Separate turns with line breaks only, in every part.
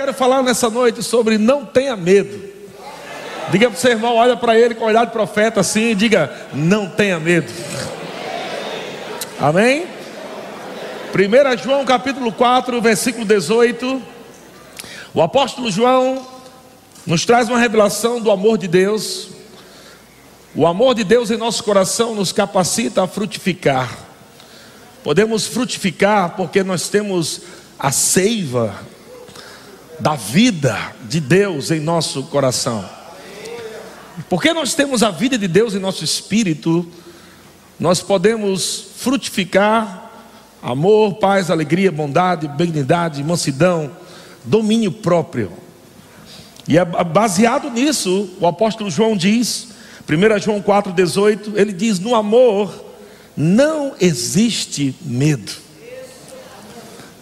Quero falar nessa noite sobre não tenha medo. Diga para o seu irmão, olha para ele com olhar de profeta assim e diga: não tenha medo. Amém? 1 João capítulo 4, versículo 18. O apóstolo João nos traz uma revelação do amor de Deus. O amor de Deus em nosso coração nos capacita a frutificar. Podemos frutificar porque nós temos a seiva da vida de Deus em nosso coração. Porque nós temos a vida de Deus em nosso espírito, nós podemos frutificar amor, paz, alegria, bondade, benignidade, mansidão, domínio próprio. E é baseado nisso, o apóstolo João diz, 1 João 4,18, ele diz: No amor não existe medo.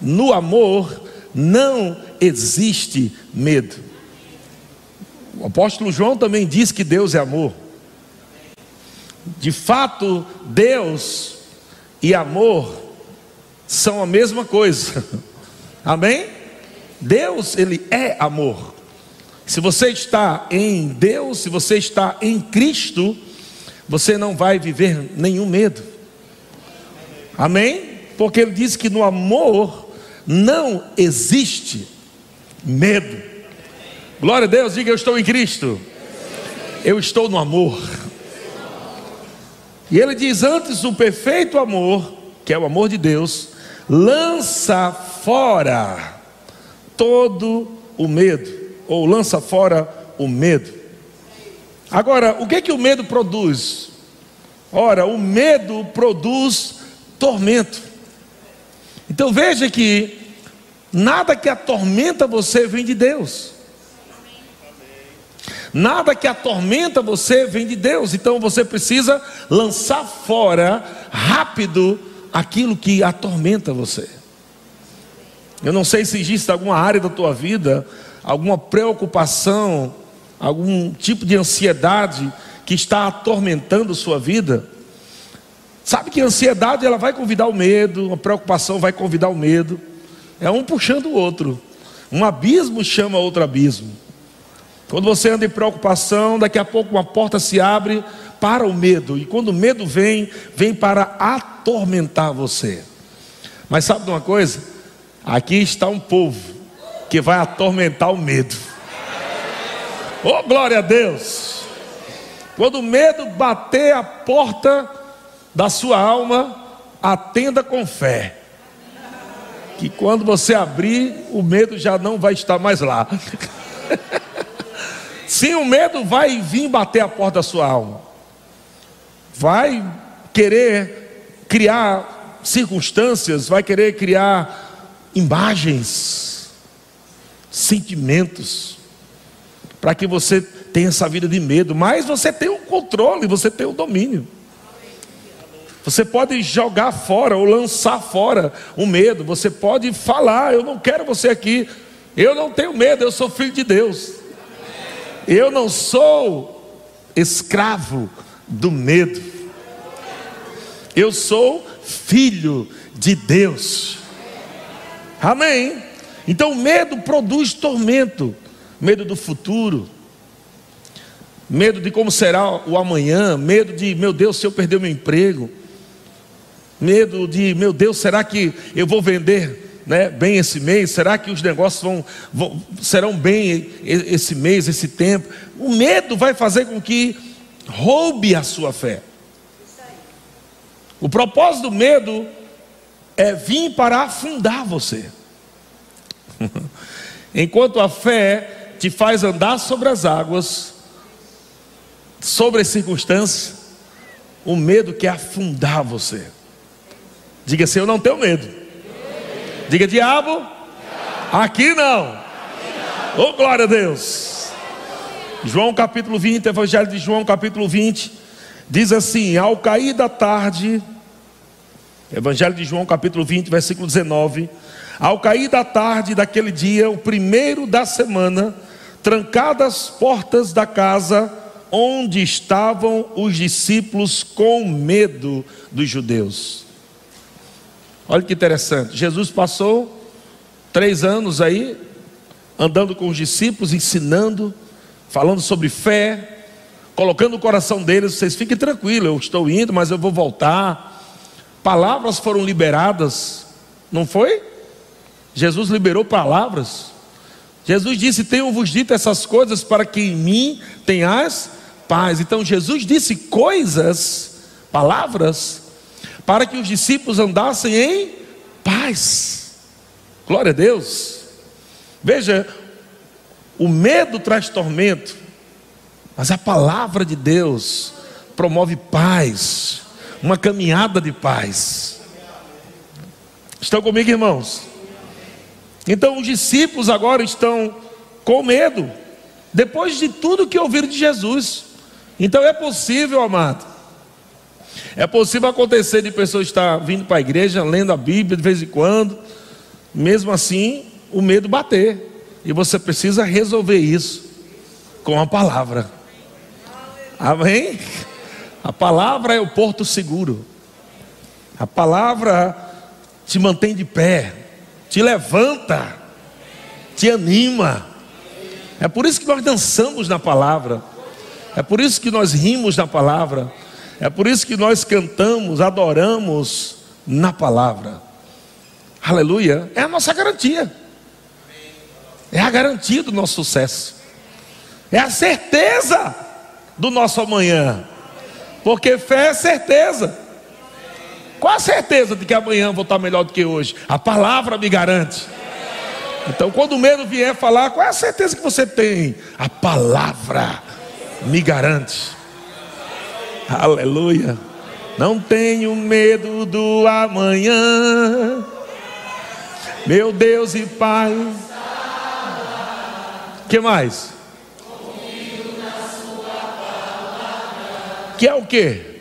No amor não existe medo. O apóstolo João também diz que Deus é amor. De fato, Deus e amor são a mesma coisa. Amém? Deus, ele é amor. Se você está em Deus, se você está em Cristo, você não vai viver nenhum medo. Amém? Porque ele diz que no amor não existe medo. Glória a Deus, diga eu estou em Cristo. Eu estou no amor. E ele diz: antes o perfeito amor, que é o amor de Deus, lança fora todo o medo, ou lança fora o medo. Agora, o que é que o medo produz? Ora, o medo produz tormento. Então veja que Nada que atormenta você vem de Deus. Nada que atormenta você vem de Deus. Então você precisa lançar fora rápido aquilo que atormenta você. Eu não sei se existe alguma área da tua vida, alguma preocupação, algum tipo de ansiedade que está atormentando sua vida. Sabe que a ansiedade ela vai convidar o medo, a preocupação vai convidar o medo. É um puxando o outro. Um abismo chama outro abismo. Quando você anda em preocupação, daqui a pouco uma porta se abre para o medo. E quando o medo vem, vem para atormentar você. Mas sabe de uma coisa? Aqui está um povo que vai atormentar o medo. Oh, glória a Deus! Quando o medo bater a porta da sua alma, atenda com fé que quando você abrir, o medo já não vai estar mais lá. Sim, o medo vai vir bater a porta da sua alma, vai querer criar circunstâncias, vai querer criar imagens, sentimentos, para que você tenha essa vida de medo, mas você tem o controle, você tem o domínio. Você pode jogar fora ou lançar fora o medo. Você pode falar: Eu não quero você aqui. Eu não tenho medo, eu sou filho de Deus. Eu não sou escravo do medo. Eu sou filho de Deus. Amém. Então, o medo produz tormento, medo do futuro, medo de como será o amanhã, medo de, meu Deus, se eu perder meu emprego, medo de, meu Deus, será que eu vou vender né, bem esse mês? Será que os negócios vão, vão, serão bem esse mês, esse tempo? O medo vai fazer com que roube a sua fé. O propósito do medo é vir para afundar você. Enquanto a fé te faz andar sobre as águas, sobre as circunstâncias, o medo quer afundar você. Diga assim: Eu não tenho medo. Diga, diabo, aqui não. Oh, glória a Deus. João capítulo 20, Evangelho de João capítulo 20, diz assim: Ao cair da tarde, Evangelho de João capítulo 20, versículo 19. Ao cair da tarde daquele dia, o primeiro da semana, trancadas as portas da casa onde estavam os discípulos com medo dos judeus. Olha que interessante. Jesus passou três anos aí andando com os discípulos, ensinando, falando sobre fé, colocando o coração deles, vocês fiquem tranquilos, eu estou indo, mas eu vou voltar. Palavras foram liberadas, não foi? Jesus liberou palavras. Jesus disse: Tenho-vos dito essas coisas para que em mim tenhas paz. Então Jesus disse coisas, palavras, para que os discípulos andassem em paz. Glória a Deus. Veja, o medo traz tormento, mas a palavra de Deus promove paz, uma caminhada de paz. Estão comigo, irmãos? Então os discípulos agora estão com medo, depois de tudo que ouviram de Jesus. Então é possível, amado. É possível acontecer de pessoas estar vindo para a igreja, lendo a Bíblia de vez em quando, mesmo assim, o medo bater. E você precisa resolver isso com a palavra. Amém? A palavra é o porto seguro. A palavra te mantém de pé te levanta, te anima. É por isso que nós dançamos na palavra, é por isso que nós rimos na palavra, é por isso que nós cantamos, adoramos na palavra. Aleluia, é a nossa garantia, é a garantia do nosso sucesso, é a certeza do nosso amanhã, porque fé é certeza. Qual a certeza de que amanhã vou estar melhor do que hoje? A palavra me garante. Então, quando o medo vier falar, qual é a certeza que você tem? A palavra me garante. Aleluia. Não tenho medo do amanhã. Meu Deus e Pai. Que mais? Que é o que?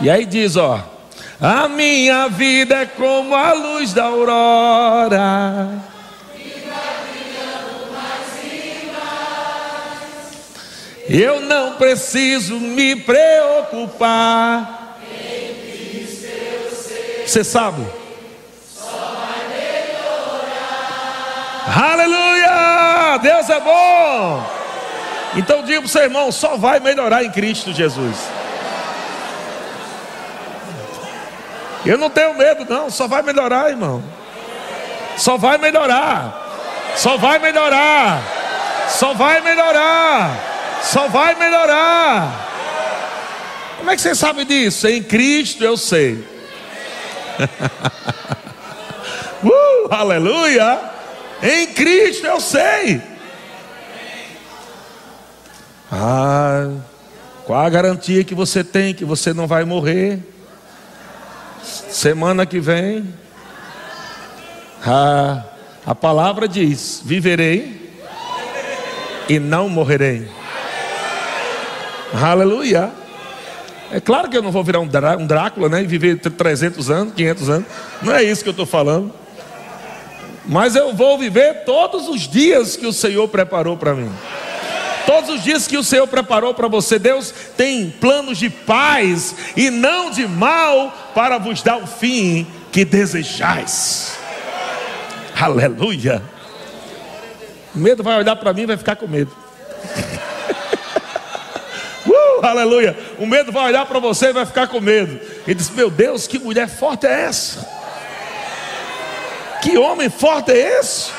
E aí diz, ó: A minha vida é como a luz da aurora. Eu não preciso me preocupar. Você sabe? Aleluia! Deus é bom. Então diga para o seu irmão: só vai melhorar em Cristo Jesus. Eu não tenho medo, não. Só vai melhorar, irmão. Só vai melhorar. Só vai melhorar. Só vai melhorar. Só vai melhorar. Como é que você sabe disso? Em Cristo eu sei. uh, aleluia. Em Cristo eu sei. Ah, qual a garantia que você tem que você não vai morrer? Semana que vem, a, a palavra diz: viverei e não morrerei. Aleluia. É claro que eu não vou virar um, um Drácula, né? E viver 300 anos, 500 anos. Não é isso que eu estou falando. Mas eu vou viver todos os dias que o Senhor preparou para mim. Todos os dias que o Senhor preparou para você, Deus tem planos de paz e não de mal para vos dar o fim que desejais. Aleluia. O medo vai olhar para mim e vai ficar com medo. uh, aleluia. O medo vai olhar para você e vai ficar com medo. E diz: Meu Deus, que mulher forte é essa? Que homem forte é esse?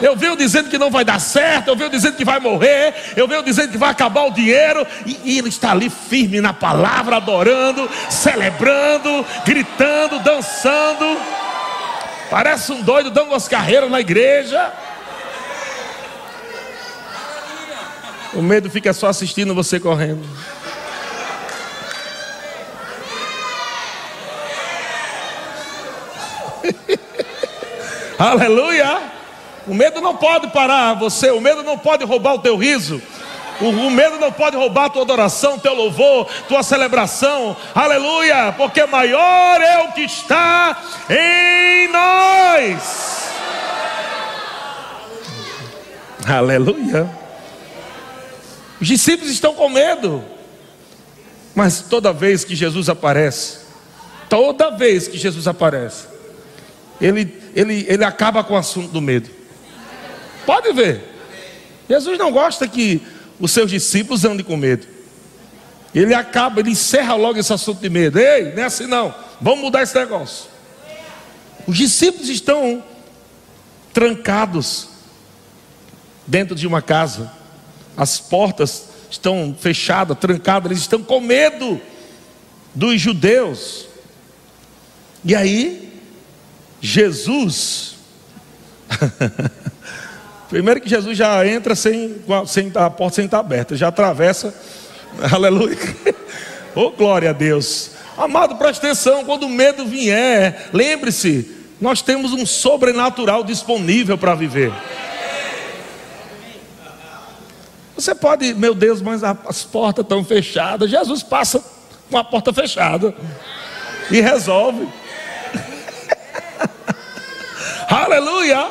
Eu venho dizendo que não vai dar certo, eu venho dizendo que vai morrer, eu venho dizendo que vai acabar o dinheiro, e, e ele está ali firme na palavra, adorando, celebrando, gritando, dançando. Parece um doido dando umas carreiras na igreja. O medo fica só assistindo você correndo. Aleluia! O medo não pode parar você, o medo não pode roubar o teu riso. O, o, medo não pode roubar a tua adoração, teu louvor, tua celebração. Aleluia! Porque maior é o que está em nós. Aleluia! Os discípulos estão com medo. Mas toda vez que Jesus aparece, toda vez que Jesus aparece, ele ele, ele acaba com o assunto do medo. Pode ver. Jesus não gosta que os seus discípulos andem com medo. Ele acaba, ele encerra logo esse assunto de medo. Ei, não é assim não. Vamos mudar esse negócio. Os discípulos estão trancados dentro de uma casa. As portas estão fechadas, trancadas, eles estão com medo dos judeus. E aí, Jesus, primeiro que Jesus já entra sem, sem a porta sem estar aberta, já atravessa, aleluia, oh glória a Deus, amado, preste atenção, quando o medo vier, lembre-se, nós temos um sobrenatural disponível para viver. Você pode, meu Deus, mas as portas estão fechadas. Jesus passa com a porta fechada e resolve. Aleluia!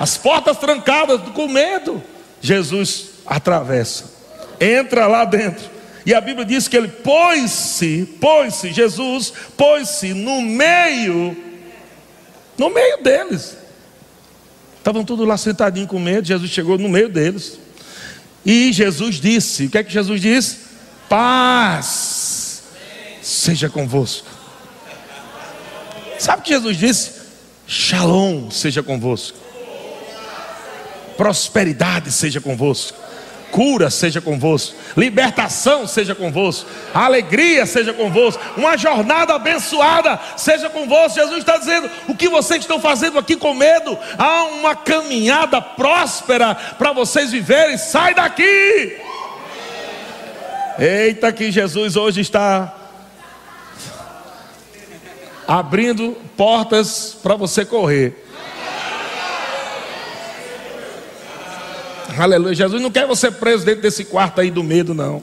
As portas trancadas com medo. Jesus atravessa, entra lá dentro. E a Bíblia diz que ele pôs-se, pôs-se, Jesus pôs-se no meio, no meio deles. Estavam todos lá sentadinhos com medo. Jesus chegou no meio deles. E Jesus disse: O que é que Jesus disse? Paz seja convosco. Sabe o que Jesus disse? Shalom seja convosco. Prosperidade seja convosco cura seja convosco, libertação seja convosco, alegria seja convosco, uma jornada abençoada seja convosco. Jesus está dizendo: o que vocês estão fazendo aqui com medo, há uma caminhada próspera para vocês viverem. Sai daqui! Eita, que Jesus hoje está abrindo portas para você correr. Aleluia. Jesus não quer você preso dentro desse quarto aí do medo, não.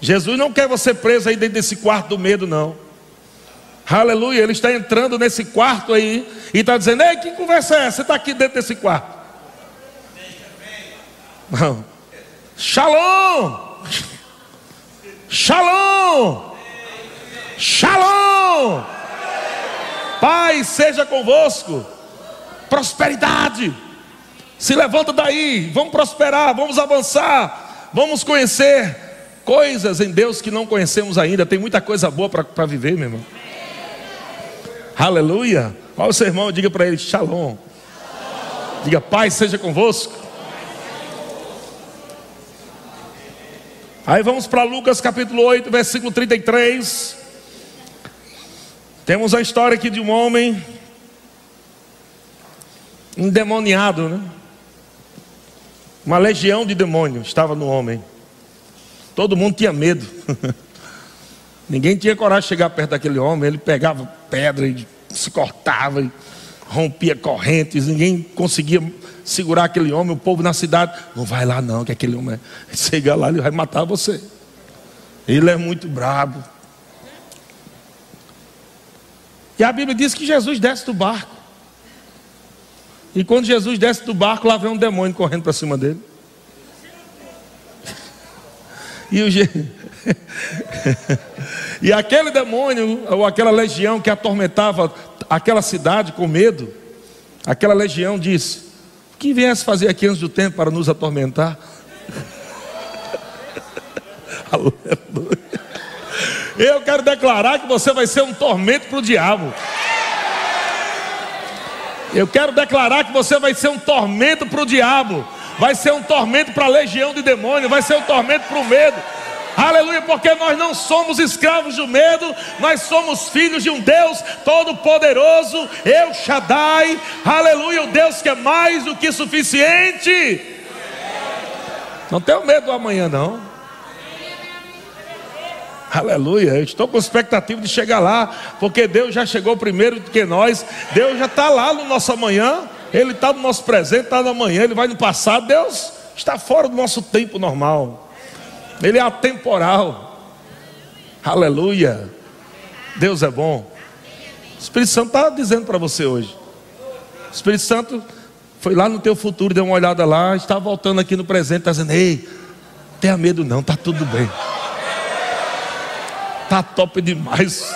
Jesus não quer você preso aí dentro desse quarto do medo, não. Aleluia. Ele está entrando nesse quarto aí e está dizendo: Ei, que conversa é essa? Você está aqui dentro desse quarto. Não. Shalom. Shalom. Shalom. Paz seja convosco. Prosperidade se levanta daí, vamos prosperar, vamos avançar, vamos conhecer coisas em Deus que não conhecemos ainda. Tem muita coisa boa para viver, meu irmão. Aleluia. Olha o seu irmão, diga para ele: Shalom. Diga, paz seja convosco. Aí vamos para Lucas capítulo 8, versículo 33. Temos a história aqui de um homem endemoniado, né? Uma legião de demônios estava no homem. Todo mundo tinha medo. Ninguém tinha coragem de chegar perto daquele homem. Ele pegava pedra e se cortava e rompia correntes. Ninguém conseguia segurar aquele homem. O povo na cidade, não vai lá não, que aquele homem é... chega lá, ele vai matar você. Ele é muito brabo. E a Bíblia diz que Jesus desce do barco. E quando Jesus desce do barco, lá vem um demônio correndo para cima dele. E, o... e aquele demônio, ou aquela legião que atormentava aquela cidade com medo, aquela legião disse: O que viesse fazer aqui antes do tempo para nos atormentar? Eu quero declarar que você vai ser um tormento para o diabo. Eu quero declarar que você vai ser um tormento para o diabo, vai ser um tormento para a legião de demônios, vai ser um tormento para o medo. Aleluia, porque nós não somos escravos do medo, nós somos filhos de um Deus todo-poderoso, Eu Shaddai, aleluia, o Deus que é mais do que suficiente. Não tenho medo do amanhã, não. Aleluia, eu estou com expectativa de chegar lá, porque Deus já chegou primeiro do que nós, Deus já está lá no nosso amanhã, Ele está no nosso presente, está no amanhã, Ele vai no passado, Deus está fora do nosso tempo normal, Ele é atemporal, aleluia, Deus é bom. O Espírito Santo está dizendo para você hoje, o Espírito Santo foi lá no teu futuro, deu uma olhada lá, está voltando aqui no presente, está dizendo: Ei, tenha medo não, está tudo bem. Tá top demais.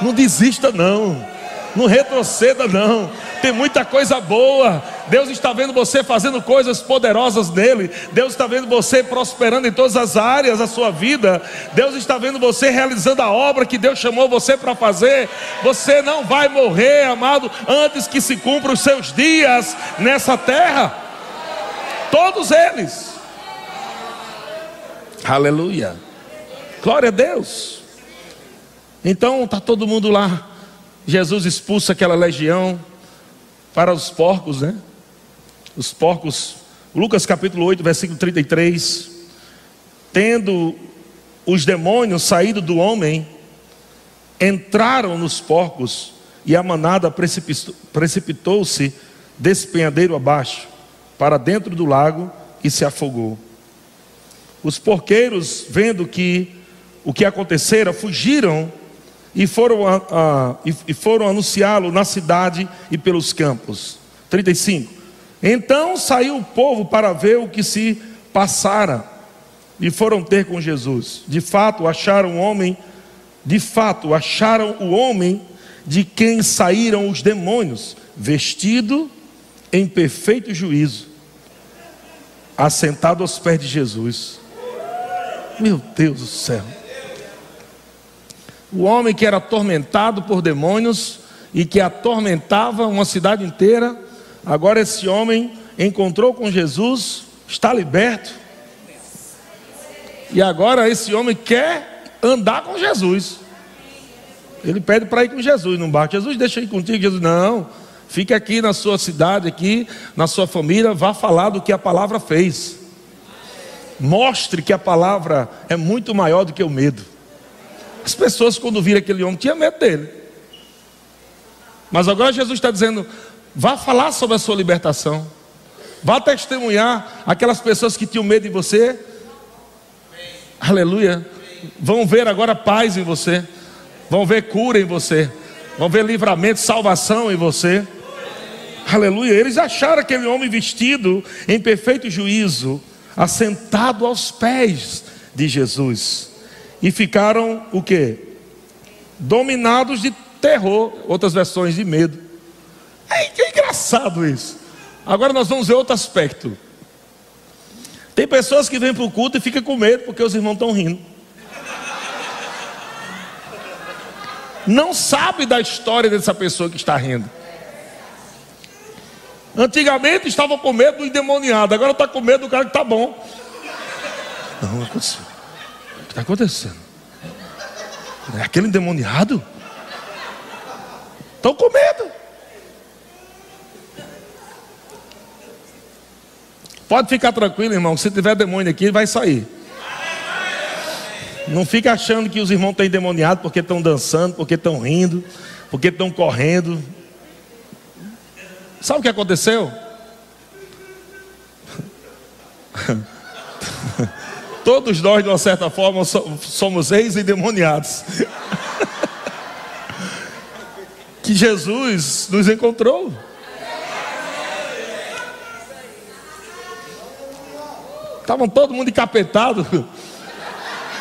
Não desista não. Não retroceda, não. Tem muita coisa boa. Deus está vendo você fazendo coisas poderosas nele. Deus está vendo você prosperando em todas as áreas da sua vida. Deus está vendo você realizando a obra que Deus chamou você para fazer. Você não vai morrer, amado, antes que se cumpram os seus dias nessa terra. Todos eles. Aleluia. Glória a Deus. Então está todo mundo lá Jesus expulsa aquela legião para os porcos, né? Os porcos, Lucas capítulo 8, versículo 33. Tendo os demônios saído do homem, entraram nos porcos e a manada precipitou-se despenhadeiro abaixo, para dentro do lago e se afogou. Os porqueiros, vendo que o que acontecera, fugiram e foram, a, a, e foram anunciá-lo na cidade e pelos campos. 35. Então saiu o povo para ver o que se passara e foram ter com Jesus. De fato, acharam o homem, de fato, acharam o homem de quem saíram os demônios, vestido em perfeito juízo, assentado aos pés de Jesus. Meu Deus do céu o homem que era atormentado por demônios e que atormentava uma cidade inteira, agora esse homem encontrou com Jesus, está liberto. E agora esse homem quer andar com Jesus. Ele pede para ir com Jesus no barco. Jesus, deixa eu ir contigo. Jesus, não. Fique aqui na sua cidade, aqui na sua família, vá falar do que a palavra fez. Mostre que a palavra é muito maior do que o medo. As pessoas, quando viram aquele homem, tinham medo dele. Mas agora Jesus está dizendo: vá falar sobre a sua libertação. Vá testemunhar aquelas pessoas que tinham medo de você. Aleluia. Vão ver agora paz em você. Vão ver cura em você. Vão ver livramento, salvação em você. Aleluia. Eles acharam aquele homem vestido em perfeito juízo, assentado aos pés de Jesus e ficaram o que? Dominados de terror, outras versões de medo. É, que engraçado isso. Agora nós vamos ver outro aspecto. Tem pessoas que vêm para o culto e ficam com medo porque os irmãos estão rindo. Não sabe da história dessa pessoa que está rindo. Antigamente estava com medo do endemoniado, agora está com medo do cara que está bom. Não, aconteceu que está acontecendo? É aquele endemoniado? Estão com medo. Pode ficar tranquilo, irmão. Se tiver demônio aqui, vai sair. Não fica achando que os irmãos estão endemoniados porque estão dançando, porque estão rindo, porque estão correndo. Sabe o que aconteceu? Todos nós, de uma certa forma, somos ex-endemoniados. que Jesus nos encontrou. Estavam todo mundo encapetado.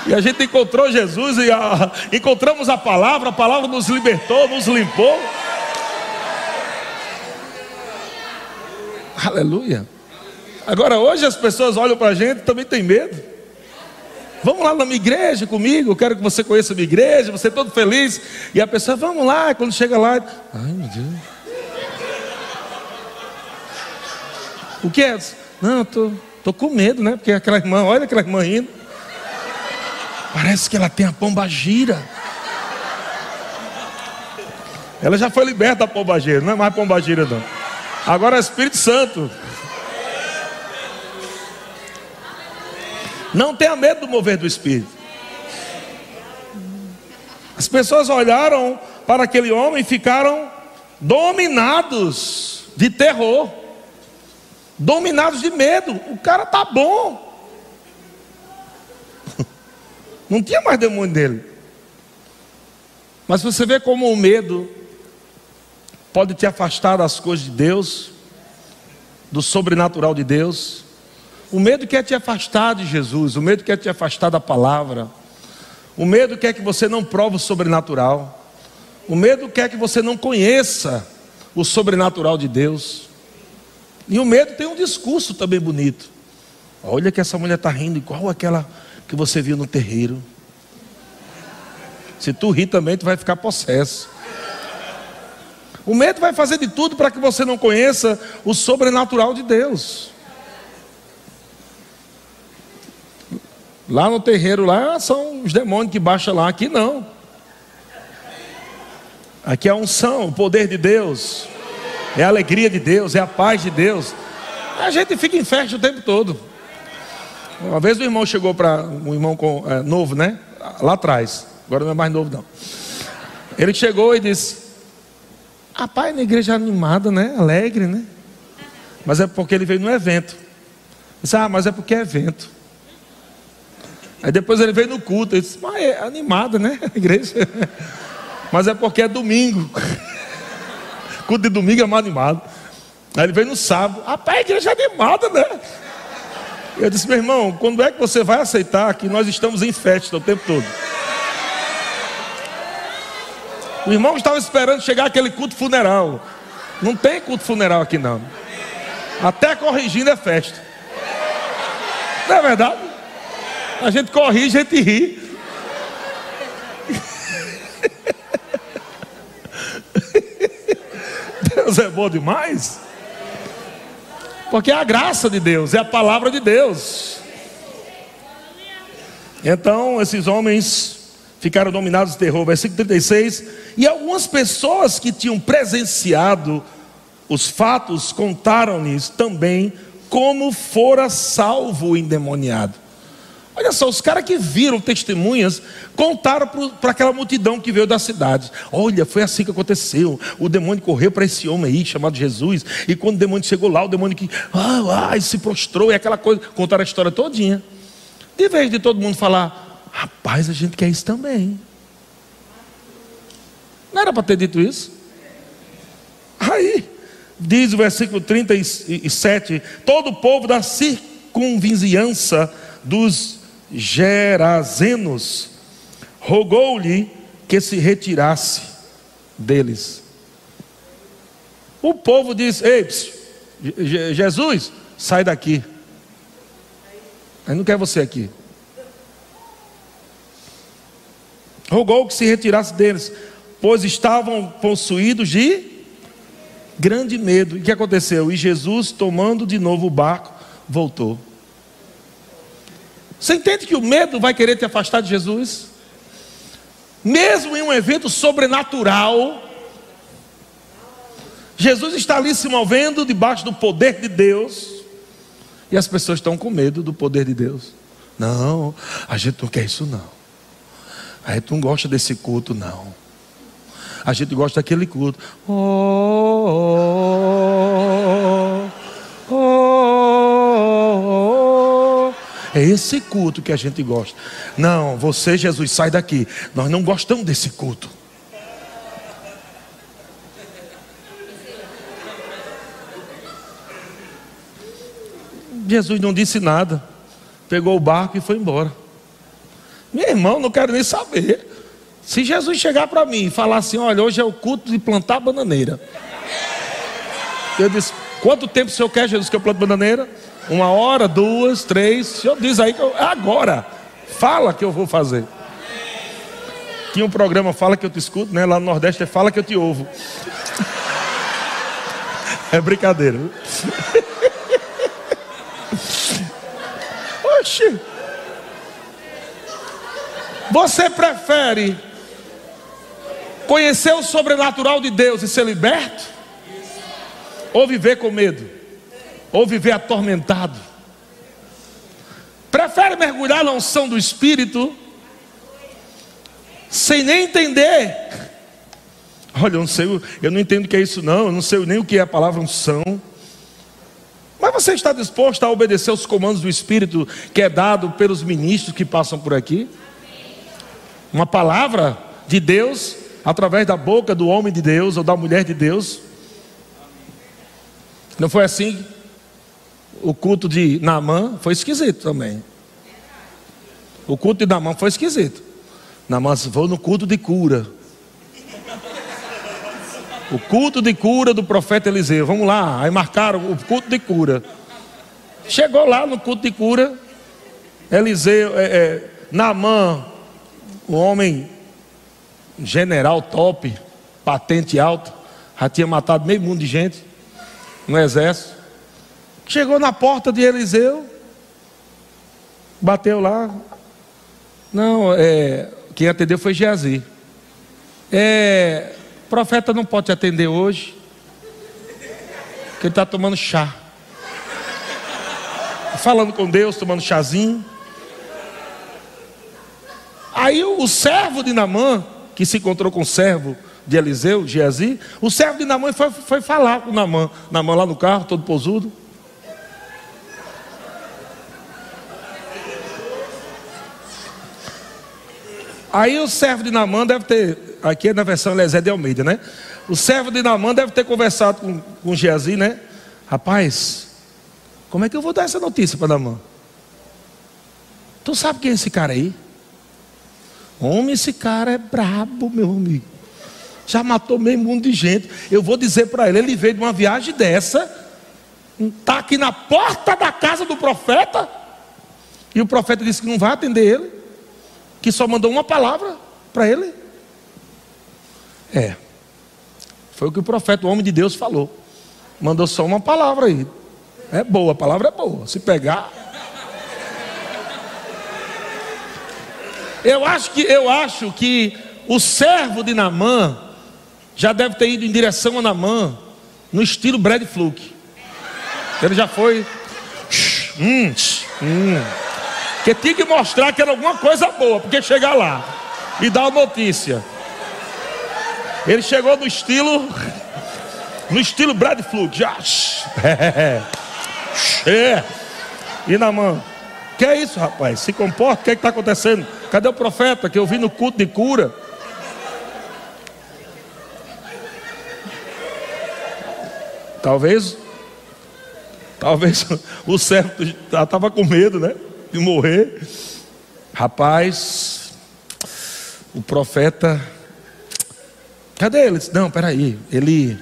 E a gente encontrou Jesus e a, encontramos a palavra, a palavra nos libertou, nos limpou. Aleluia. Agora hoje as pessoas olham para a gente e também tem medo. Vamos lá na minha igreja comigo, eu quero que você conheça a minha igreja, você é todo feliz. E a pessoa, vamos lá, quando chega lá, ai meu Deus. O que é? Não, eu tô, tô com medo, né? Porque aquela irmã, olha aquela irmã indo. Parece que ela tem a pomba gira. Ela já foi liberta da pomba gira, não é mais pomba gira não. Agora é Espírito Santo. Não tenha medo do mover do Espírito. As pessoas olharam para aquele homem e ficaram dominados de terror, dominados de medo. O cara tá bom. Não tinha mais demônio dele. Mas você vê como o medo pode te afastar das coisas de Deus, do sobrenatural de Deus. O medo quer te afastar de Jesus, o medo quer te afastar da palavra. O medo quer que você não prove o sobrenatural. O medo quer que você não conheça o sobrenatural de Deus. E o medo tem um discurso também bonito. Olha que essa mulher está rindo igual aquela que você viu no terreiro. Se tu rir também, tu vai ficar possesso. O medo vai fazer de tudo para que você não conheça o sobrenatural de Deus. Lá no terreiro, lá são os demônios que baixam lá, aqui não. Aqui é a unção, o poder de Deus, é a alegria de Deus, é a paz de Deus. A gente fica em festa o tempo todo. Uma vez o irmão chegou para um irmão com, é, novo, né? Lá atrás. Agora não é mais novo não. Ele chegou e disse: Rapaz, na igreja animada, né? Alegre, né? Mas é porque ele veio no evento. disse, ah, mas é porque é evento. Aí depois ele veio no culto. Ele disse, mas é animada, né? A igreja. Mas é porque é domingo. culto de domingo é mais animado. Aí ele veio no sábado. Rapaz, a igreja é animada, né? Eu disse, meu irmão, quando é que você vai aceitar que nós estamos em festa o tempo todo? O irmão estava esperando chegar aquele culto funeral. Não tem culto funeral aqui não. Até corrigindo é festa. Não é verdade? A gente corrige, a gente ri. Deus é bom demais. Porque é a graça de Deus, é a palavra de Deus. Então, esses homens ficaram dominados de terror. Versículo 36. E algumas pessoas que tinham presenciado os fatos contaram-lhes também como fora salvo o endemoniado. Olha só, os caras que viram testemunhas contaram para aquela multidão que veio da cidade. Olha, foi assim que aconteceu. O demônio correu para esse homem aí, chamado Jesus. E quando o demônio chegou lá, o demônio que ah, ah, se prostrou e aquela coisa. Contaram a história todinha. De vez de todo mundo falar, Rapaz, a gente quer isso também. Não era para ter dito isso? Aí, diz o versículo 37: todo o povo da circunvizinhança dos Gerazenos rogou-lhe que se retirasse deles. O povo disse: Ei, Jesus, sai daqui. Aí não quer você aqui. rogou que se retirasse deles, pois estavam possuídos de grande medo. E o que aconteceu? E Jesus, tomando de novo o barco, voltou. Você entende que o medo vai querer te afastar de Jesus? Mesmo em um evento sobrenatural, Jesus está ali se movendo debaixo do poder de Deus, e as pessoas estão com medo do poder de Deus. Não, a gente não quer isso não. A gente não gosta desse culto, não. A gente gosta daquele culto. Oh, oh, é esse culto que a gente gosta. Não, você, Jesus, sai daqui. Nós não gostamos desse culto. Jesus não disse nada. Pegou o barco e foi embora. Meu irmão, não quero nem saber. Se Jesus chegar para mim e falar assim: olha, hoje é o culto de plantar bananeira. Eu disse: quanto tempo o senhor quer, Jesus, que eu plante bananeira? Uma hora, duas, três. O senhor diz aí que eu, é agora. Fala que eu vou fazer. Tinha um programa Fala que eu te escuto, né? Lá no Nordeste é Fala que eu te ouvo. É brincadeira. Oxi. Você prefere conhecer o sobrenatural de Deus e ser liberto? Ou viver com medo? Ou viver atormentado? Prefere mergulhar na unção do Espírito sem nem entender? Olha, eu não sei, eu não entendo o que é isso, não. Eu não sei nem o que é a palavra unção. Mas você está disposto a obedecer os comandos do Espírito que é dado pelos ministros que passam por aqui? uma palavra de Deus através da boca do homem de Deus ou da mulher de Deus. Não foi assim? O culto de Naamã foi esquisito também. O culto de Naamã foi esquisito. Naamã vou no culto de cura. O culto de cura do profeta Eliseu. Vamos lá. Aí marcaram o culto de cura. Chegou lá no culto de cura. Eliseu, é, é, Namã, um homem general top, patente alta, já tinha matado meio mundo de gente no exército. Chegou na porta de Eliseu, bateu lá. Não, é, quem atendeu foi Geazi. É, profeta não pode te atender hoje, porque ele está tomando chá. Falando com Deus, tomando chazinho. Aí o servo de Namã, que se encontrou com o servo de Eliseu, Geazi, o servo de Namã foi, foi falar com Namã, Namã lá no carro, todo posudo. Aí o servo de Namã deve ter, aqui é na versão Lesé de Almeida, né? O servo de Namã deve ter conversado com, com Geazi, né? Rapaz, como é que eu vou dar essa notícia para Namã? Tu sabe quem é esse cara aí? Homem, esse cara é brabo, meu amigo. Já matou meio mundo de gente. Eu vou dizer para ele: ele veio de uma viagem dessa, está aqui na porta da casa do profeta, e o profeta disse que não vai atender ele, que só mandou uma palavra para ele. É, foi o que o profeta, o homem de Deus, falou. Mandou só uma palavra aí. É boa, a palavra é boa. Se pegar, Eu acho que, eu acho que o servo de Namã já deve ter ido em direção a Namã no estilo Brad Fluke. Ele já foi. Hum, hum. Que tinha que mostrar que era alguma coisa boa, porque chegar lá e dar a notícia. Ele chegou no estilo. No estilo Brad Fluke. Já. É. E Namã. Que é isso, rapaz? Se comporta, o que é está acontecendo? Cadê o profeta que eu vi no culto de cura? Talvez, talvez o servo estava com medo, né? De morrer. Rapaz, o profeta, cadê ele? Não, peraí, ele,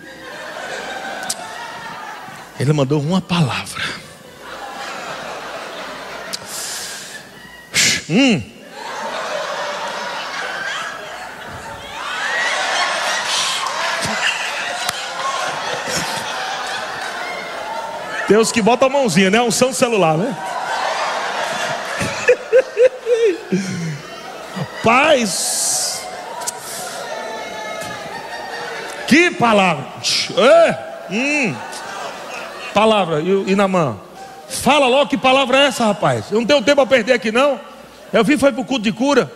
ele mandou uma palavra. Hum. Os que botam a mãozinha, né? Unção celular, né? Paz. Que palavra. É. Hum. Palavra. Na mão. Fala logo que palavra é essa, rapaz. Eu não tenho tempo a perder aqui, não. Eu vim foi para o culto de cura.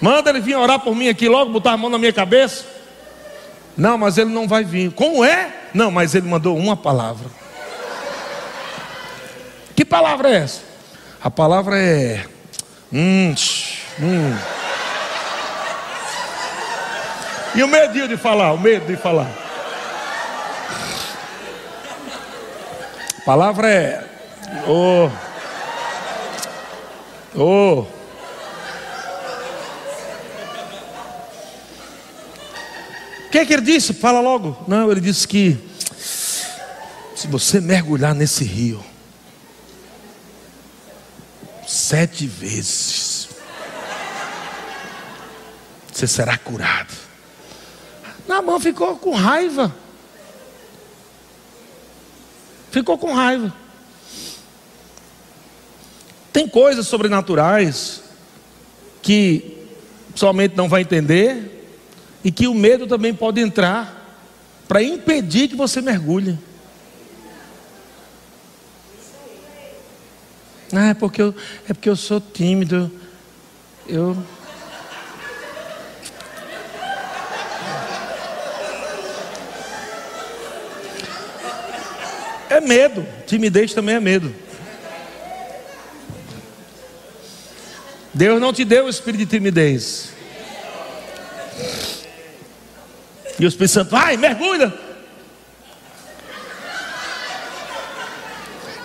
Manda ele vir orar por mim aqui logo, botar a mão na minha cabeça. Não, mas ele não vai vir. Como é? Não, mas ele mandou uma palavra. Que palavra é essa? A palavra é. Hum, hum. E o medo de falar, o medo de falar. A palavra é. Oh. Oh. O que, é que ele disse? Fala logo. Não, ele disse que se você mergulhar nesse rio, sete vezes. Você será curado. mão ficou com raiva. Ficou com raiva. Tem coisas sobrenaturais que somente não vai entender e que o medo também pode entrar para impedir que você mergulhe. Ah, é porque eu, é porque eu sou tímido. Eu. É medo. Timidez também é medo. Deus não te deu o espírito de timidez. E os Espírito Santo, vai, mergulha.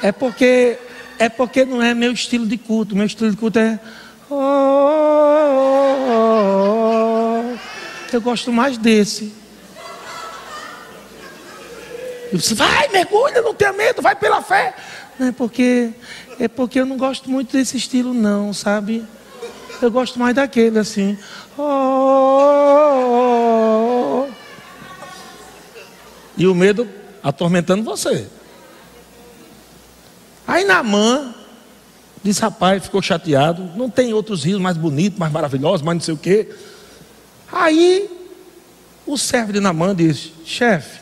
É porque é porque não é meu estilo de culto. Meu estilo de culto é. Oh, oh, oh, eu gosto mais desse. E você vai, mergulha, não tenha medo, vai pela fé. Não é porque é porque eu não gosto muito desse estilo, não, sabe? Eu gosto mais daquele assim. E o medo atormentando você. Aí Namã disse, rapaz, ficou chateado. Não tem outros rios mais bonitos, mais maravilhosos, mais não sei o quê. Aí o servo de Namã disse, chefe,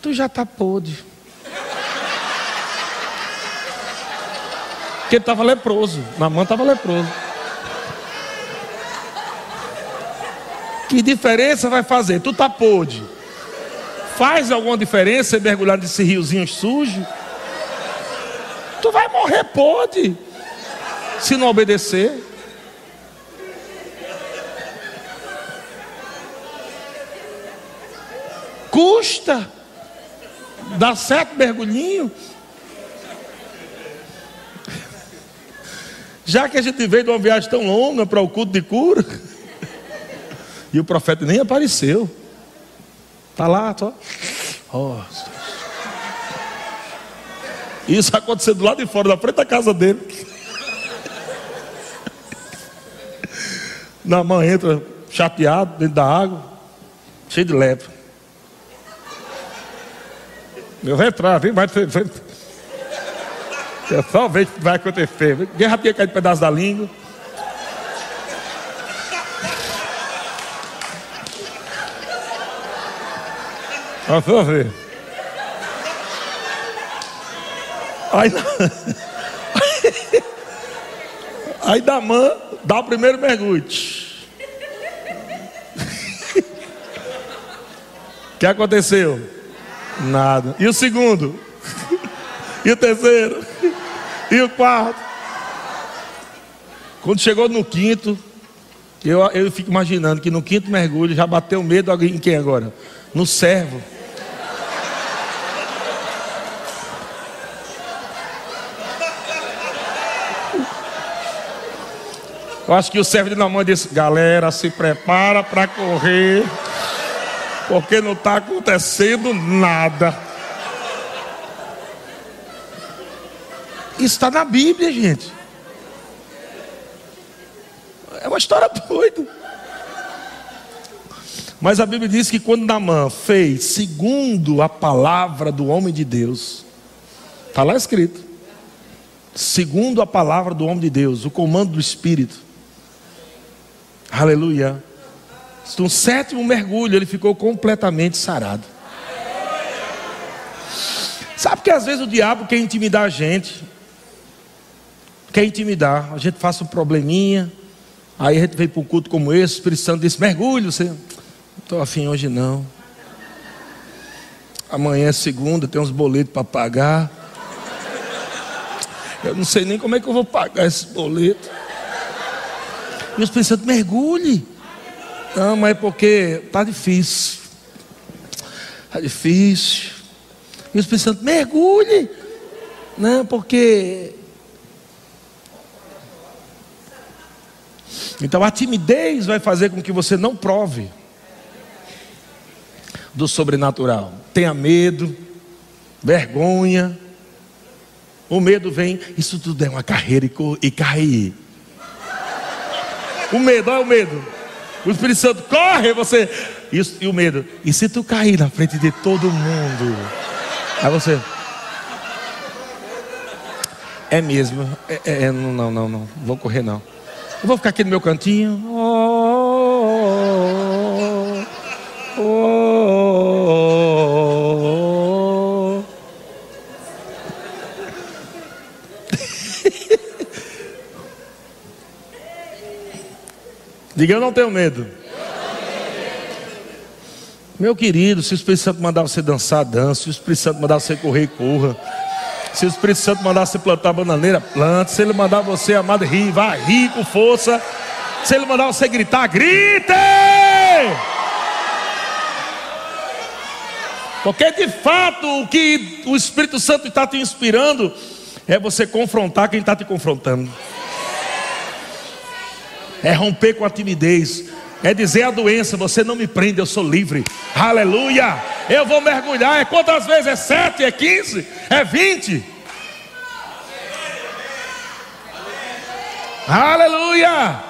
tu já está podre. Porque ele estava leproso. Namã estava leproso. Que diferença vai fazer? Tu tá podre. Faz alguma diferença mergulhar nesse riozinho sujo? Tu vai morrer podre. Se não obedecer. Custa. Dá certo mergulhinho. Já que a gente veio de uma viagem tão longa para o culto de cura, e o profeta nem apareceu, está lá, só. Oh. Isso aconteceu do lado de fora, da frente da casa dele. Na mão entra chateado dentro da água, cheio de lepra. Vou entrar, vem, vai. É só ver o que vai acontecer. Guerra tinha caído pedaço da língua. Só ver. Aí, aí da mãe dá o primeiro mergulho. O que aconteceu? Nada. E o segundo? E o terceiro? E o quarto? Quando chegou no quinto, eu, eu fico imaginando que no quinto mergulho já bateu medo em quem agora? No servo. Eu acho que o servo de Namã disse: Galera, se prepara para correr, porque não está acontecendo nada. Isso está na Bíblia, gente. É uma história doida. Mas a Bíblia diz que quando Namã fez segundo a palavra do homem de Deus, está lá escrito, segundo a palavra do homem de Deus, o comando do Espírito, aleluia. No sétimo mergulho, ele ficou completamente sarado. Sabe que às vezes o diabo quer intimidar a gente, quer intimidar, a gente faça um probleminha, aí a gente vem para um culto como esse, o Espírito Santo disse: mergulho, você. Não estou afim hoje não. Amanhã é segunda, tem uns boletos para pagar. Eu não sei nem como é que eu vou pagar esse boleto. E os pensando, mergulhe. Não, mas é porque está difícil. Está difícil. E os pensando, mergulhe. Não, porque. Então a timidez vai fazer com que você não prove do sobrenatural. Tenha medo, vergonha. O medo vem, isso tudo é uma carreira e cair. O medo, olha o medo. O Espírito Santo corre, você. Isso, e o medo. E se tu cair na frente de todo mundo? Aí você. É mesmo. É, é, é não, não, não, não. Vou correr não. Eu vou ficar aqui no meu cantinho. Oh, Diga, eu não tenho medo. Meu querido, se o Espírito Santo mandar você dançar, dança. Se o Espírito Santo mandar você correr, corra. Se o Espírito Santo mandar você plantar bananeira, plante. Se ele mandar você, amado, rir, vá rir com força. Se ele mandar você gritar, grite! Porque de fato o que o Espírito Santo está te inspirando é você confrontar quem está te confrontando. É romper com a timidez. É dizer à doença: você não me prende, eu sou livre. Aleluia! Eu vou mergulhar. É quantas vezes? É sete? É quinze? É vinte? Aleluia!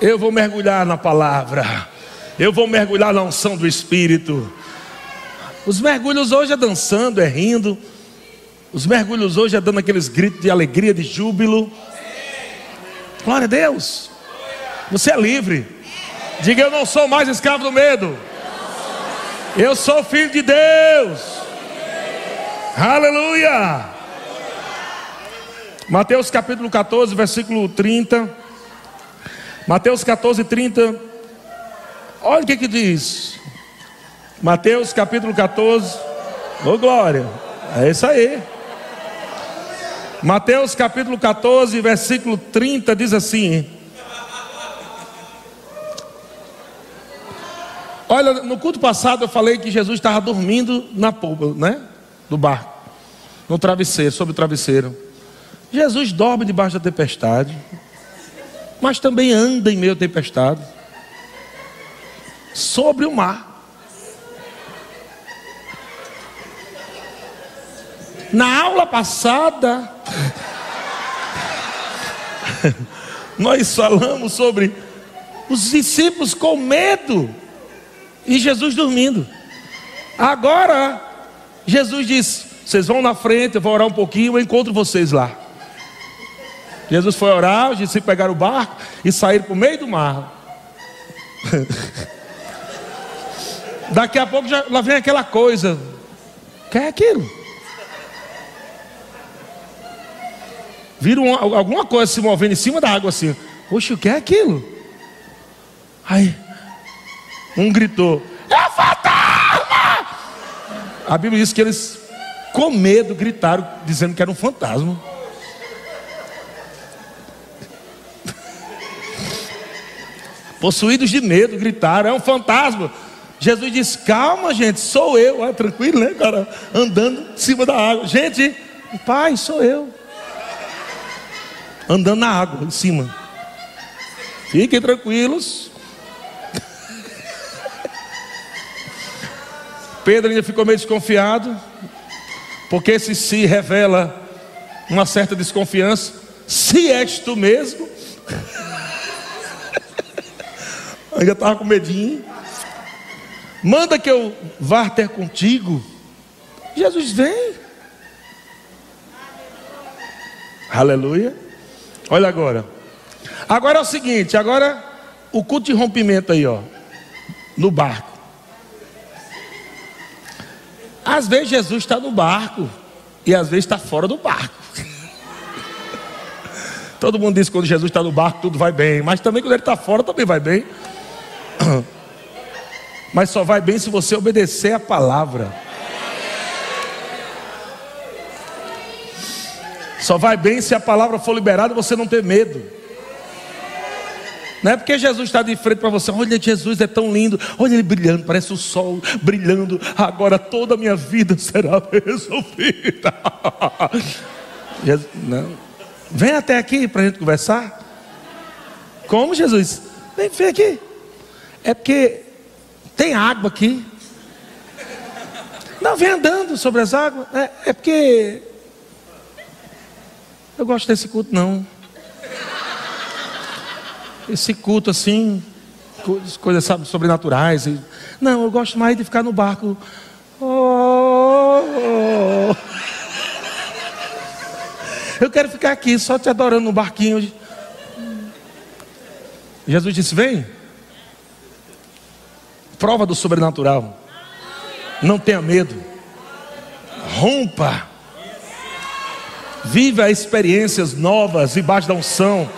Eu vou mergulhar na palavra. Eu vou mergulhar na unção do Espírito. Os mergulhos hoje é dançando, é rindo. Os mergulhos hoje é dando aqueles gritos de alegria, de júbilo. Glória a Deus. Você é livre. Diga: Eu não sou mais escravo do medo. Eu sou filho de Deus. Aleluia. Mateus capítulo 14, versículo 30. Mateus 14, 30. Olha o que que diz. Mateus capítulo 14. Ô oh, glória. É isso aí. Mateus capítulo 14, versículo 30 diz assim: Olha, no culto passado eu falei que Jesus estava dormindo na polpa, né? Do barco, no travesseiro, sobre o travesseiro. Jesus dorme debaixo da tempestade, mas também anda em meio à tempestade, sobre o mar. Na aula passada, nós falamos sobre os discípulos com medo e Jesus dormindo. Agora, Jesus diz: Vocês vão na frente, eu vou orar um pouquinho, eu encontro vocês lá. Jesus foi orar, os discípulos pegaram o barco e saíram para o meio do mar. Daqui a pouco já, lá vem aquela coisa. Que é aquilo? Viram alguma coisa se movendo em cima da água assim. Oxe, o que é aquilo? Aí, um gritou: É fantasma! A Bíblia diz que eles, com medo, gritaram, dizendo que era um fantasma. Possuídos de medo, gritaram: É um fantasma. Jesus disse: Calma, gente, sou eu. Tranquilo, né, cara? Andando em cima da água. Gente, pai, sou eu andando na água em cima. Fiquem tranquilos. Pedro ainda ficou meio desconfiado, porque se se revela uma certa desconfiança, se és tu mesmo, ainda estava com medinho. Manda que eu vá ter contigo. Jesus vem. Aleluia. Olha agora. Agora é o seguinte, agora o culto de rompimento aí, ó, no barco. Às vezes Jesus está no barco e às vezes está fora do barco. Todo mundo diz que quando Jesus está no barco tudo vai bem, mas também quando ele está fora também vai bem. Mas só vai bem se você obedecer a palavra. Só vai bem se a palavra for liberada e você não ter medo. Não é porque Jesus está de frente para você, olha, Jesus é tão lindo, olha ele brilhando, parece o sol brilhando, agora toda a minha vida será resolvida. Jesus, não. Vem até aqui para a gente conversar. Como Jesus? Vem, vem aqui. É porque tem água aqui. Não, vem andando sobre as águas. É, é porque eu gosto desse culto, não. Esse culto assim, coisas sabe, sobrenaturais. Não, eu gosto mais de ficar no barco. Oh, oh. Eu quero ficar aqui só te adorando no barquinho. Jesus disse: Vem. Prova do sobrenatural. Não tenha medo. Rompa Viva experiências novas debaixo da unção.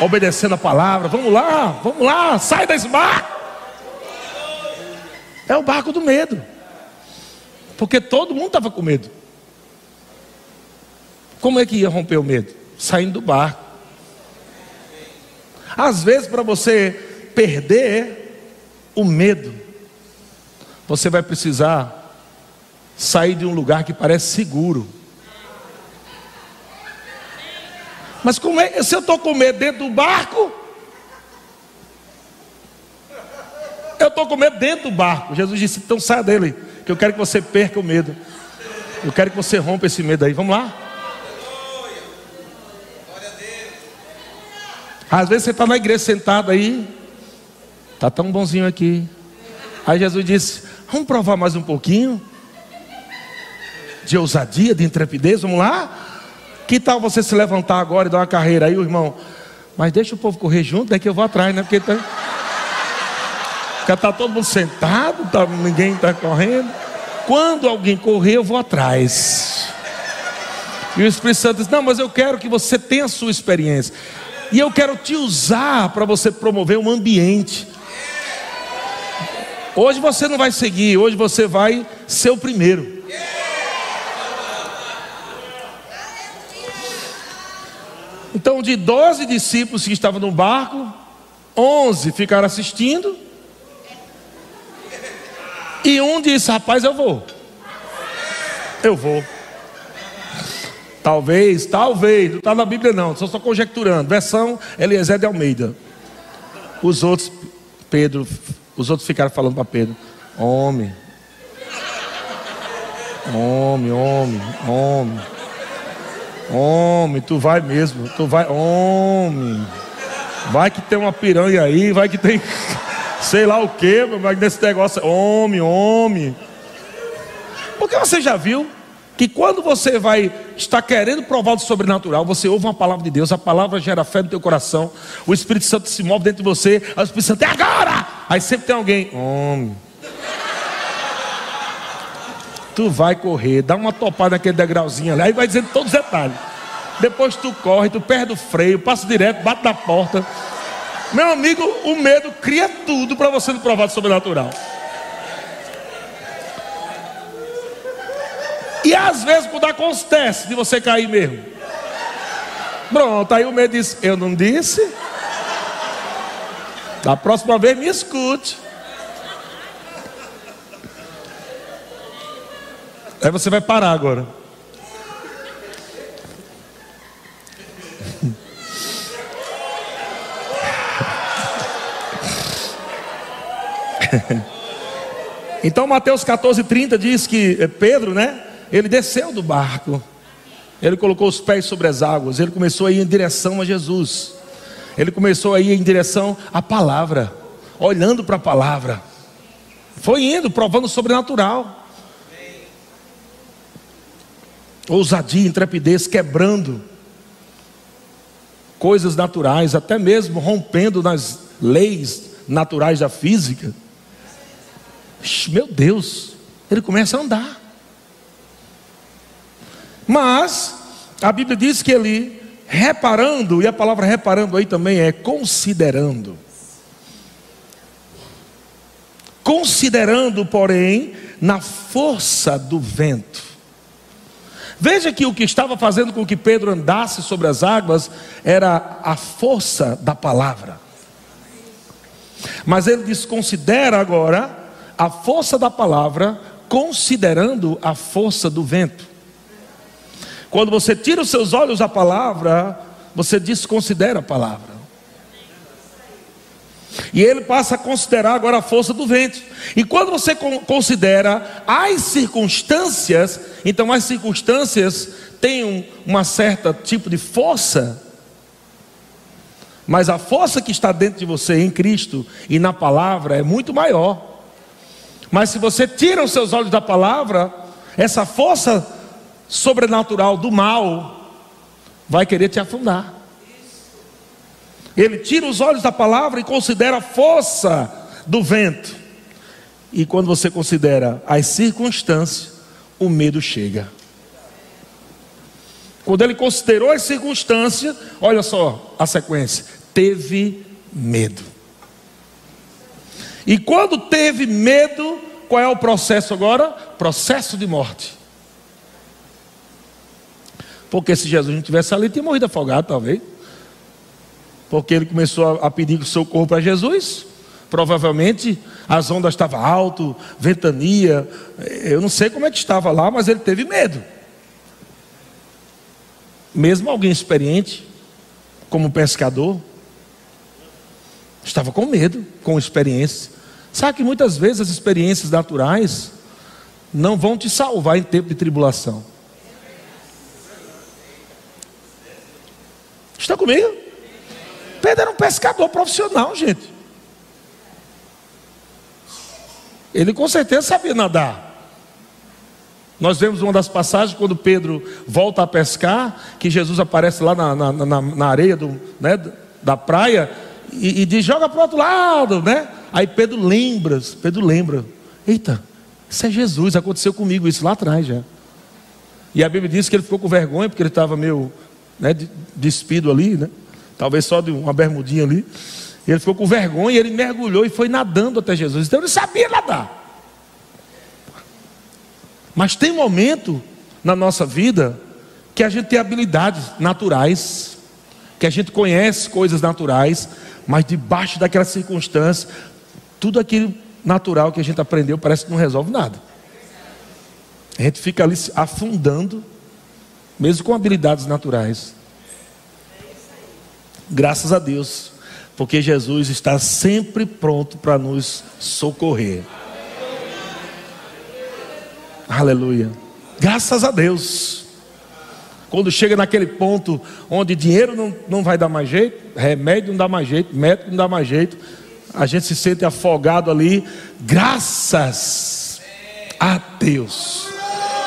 Obedecendo a palavra. Vamos lá, vamos lá, sai desse barco. É o barco do medo. Porque todo mundo estava com medo. Como é que ia romper o medo? Saindo do barco. Às vezes, para você perder o medo, você vai precisar sair de um lugar que parece seguro Mas é, se eu estou com medo dentro do barco, eu estou com medo dentro do barco. Jesus disse: então saia dele, que eu quero que você perca o medo. Eu quero que você rompa esse medo aí. Vamos lá? Às vezes você está na igreja sentado aí, está tão bonzinho aqui. Aí Jesus disse: Vamos provar mais um pouquinho de ousadia, de intrepidez. Vamos lá? Que tal você se levantar agora e dar uma carreira aí, o irmão? Mas deixa o povo correr junto, daqui eu vou atrás, né? Porque tá, está todo mundo sentado, tá, ninguém está correndo. Quando alguém correr, eu vou atrás. E o Espírito Santo diz: Não, mas eu quero que você tenha a sua experiência. E eu quero te usar para você promover um ambiente. Hoje você não vai seguir, hoje você vai ser o primeiro. Então, de 12 discípulos que estavam no barco, 11 ficaram assistindo. E um disse: Rapaz, eu vou. Eu vou. Talvez, talvez, não está na Bíblia não, estou só conjecturando. Versão Eliezer de Almeida. Os outros, Pedro, os outros ficaram falando para Pedro: Homem, homem, homem, homem, homem, tu vai mesmo, tu vai, homem. Vai que tem uma piranha aí, vai que tem sei lá o que, mas nesse negócio, homem, homem. Porque você já viu que quando você vai estar querendo provar do sobrenatural, você ouve uma palavra de Deus, a palavra gera fé no teu coração, o Espírito Santo se move dentro de você, o Espírito Santo é agora! Aí sempre tem alguém, homem. Tu vai correr, dá uma topada naquele degrauzinho ali, aí vai dizendo todos os detalhes. Depois tu corre, tu perde o freio, passa direto, bate na porta. Meu amigo, o medo cria tudo para você não provar do sobrenatural. E às vezes quando acontece de você cair mesmo. Pronto, aí o medo diz: Eu não disse. Da próxima vez me escute. Aí você vai parar agora. Então Mateus 14, 30 diz que eh, Pedro, né? Ele desceu do barco, ele colocou os pés sobre as águas, ele começou a ir em direção a Jesus, ele começou a ir em direção à palavra, olhando para a palavra, foi indo, provando o sobrenatural. Ousadia, intrepidez, quebrando coisas naturais, até mesmo rompendo nas leis naturais da física. Meu Deus, ele começa a andar. Mas a Bíblia diz que ele reparando, e a palavra reparando aí também é considerando. Considerando, porém, na força do vento. Veja que o que estava fazendo com que Pedro andasse sobre as águas era a força da palavra. Mas ele desconsidera agora a força da palavra, considerando a força do vento. Quando você tira os seus olhos da palavra, você desconsidera a palavra. E ele passa a considerar agora a força do vento. E quando você considera as circunstâncias, então as circunstâncias têm um uma certa tipo de força, mas a força que está dentro de você em Cristo e na palavra é muito maior. Mas se você tira os seus olhos da palavra, essa força sobrenatural do mal vai querer te afundar. Ele tira os olhos da palavra e considera a força do vento. E quando você considera as circunstâncias, o medo chega. Quando ele considerou as circunstâncias, olha só a sequência: teve medo. E quando teve medo, qual é o processo agora? Processo de morte. Porque se Jesus não tivesse ali, tinha morrido afogado, talvez. Porque ele começou a pedir socorro para Jesus. Provavelmente as ondas estavam alto, ventania. Eu não sei como é que estava lá, mas ele teve medo. Mesmo alguém experiente, como pescador, estava com medo, com experiência. Sabe que muitas vezes as experiências naturais não vão te salvar em tempo de tribulação. Está comigo? Pedro era um pescador profissional, gente. Ele com certeza sabia nadar. Nós vemos uma das passagens quando Pedro volta a pescar, que Jesus aparece lá na, na, na, na areia do, né, da praia e, e diz: joga para o outro lado, né? Aí Pedro lembra, Pedro lembra: eita, isso é Jesus, aconteceu comigo isso lá atrás já. E a Bíblia diz que ele ficou com vergonha porque ele estava meio né, despido ali, né? Talvez só de uma bermudinha ali. Ele ficou com vergonha ele mergulhou e foi nadando até Jesus. Então ele sabia nadar. Mas tem momento na nossa vida que a gente tem habilidades naturais, que a gente conhece coisas naturais, mas debaixo daquela circunstância, tudo aquilo natural que a gente aprendeu parece que não resolve nada. A gente fica ali afundando, mesmo com habilidades naturais. Graças a Deus, porque Jesus está sempre pronto para nos socorrer. Aleluia. Graças a Deus. Quando chega naquele ponto onde dinheiro não, não vai dar mais jeito, remédio não dá mais jeito, médico não dá mais jeito, a gente se sente afogado ali, graças a Deus,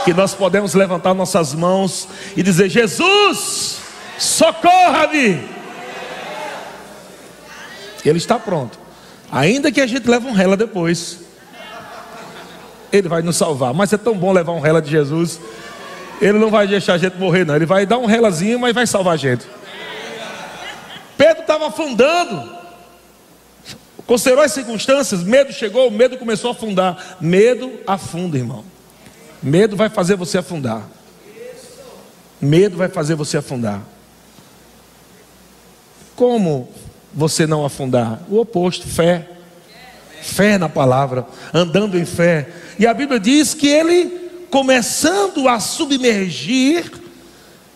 que nós podemos levantar nossas mãos e dizer: Jesus, socorra-me. Ele está pronto, ainda que a gente leve um rela depois. Ele vai nos salvar. Mas é tão bom levar um rela de Jesus. Ele não vai deixar a gente morrer, não. Ele vai dar um relazinho, mas vai salvar a gente. Pedro estava afundando. Considerou as circunstâncias, medo chegou, medo começou a afundar. Medo afunda, irmão. Medo vai fazer você afundar. Medo vai fazer você afundar. Como você não afundar? O oposto, fé. Fé na palavra, andando em fé. E a Bíblia diz que ele, começando a submergir,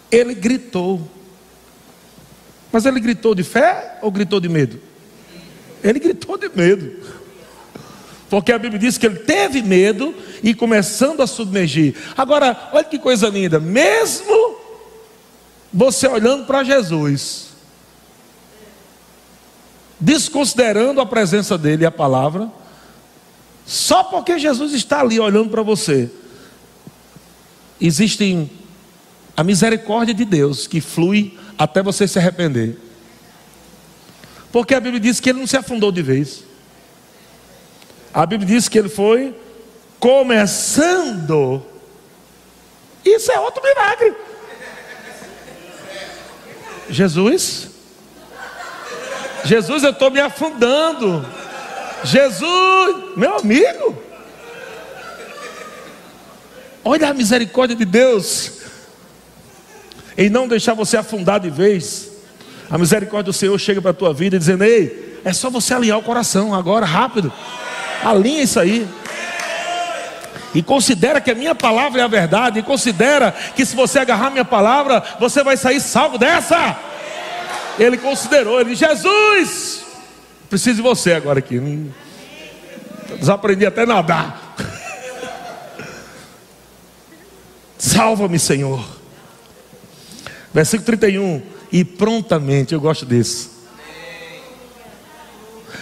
ele gritou. Mas ele gritou de fé ou gritou de medo? Ele gritou de medo. Porque a Bíblia diz que ele teve medo e começando a submergir. Agora, olha que coisa linda. Mesmo você olhando para Jesus, desconsiderando a presença dele e a palavra, só porque Jesus está ali olhando para você, existe a misericórdia de Deus que flui até você se arrepender. Porque a Bíblia diz que ele não se afundou de vez. A Bíblia diz que ele foi começando. Isso é outro milagre. Jesus, Jesus, eu estou me afundando. Jesus, meu amigo. Olha a misericórdia de Deus. Em não deixar você afundar de vez. A misericórdia do Senhor chega para a tua vida dizendo: Ei, é só você alinhar o coração agora, rápido. Alinha isso aí. E considera que a minha palavra é a verdade. E considera que se você agarrar minha palavra, você vai sair salvo dessa. Ele considerou, ele disse, Jesus, preciso de você agora aqui. Desaprendi até nadar. Salva-me, Senhor. Versículo 31. E prontamente, eu gosto desse.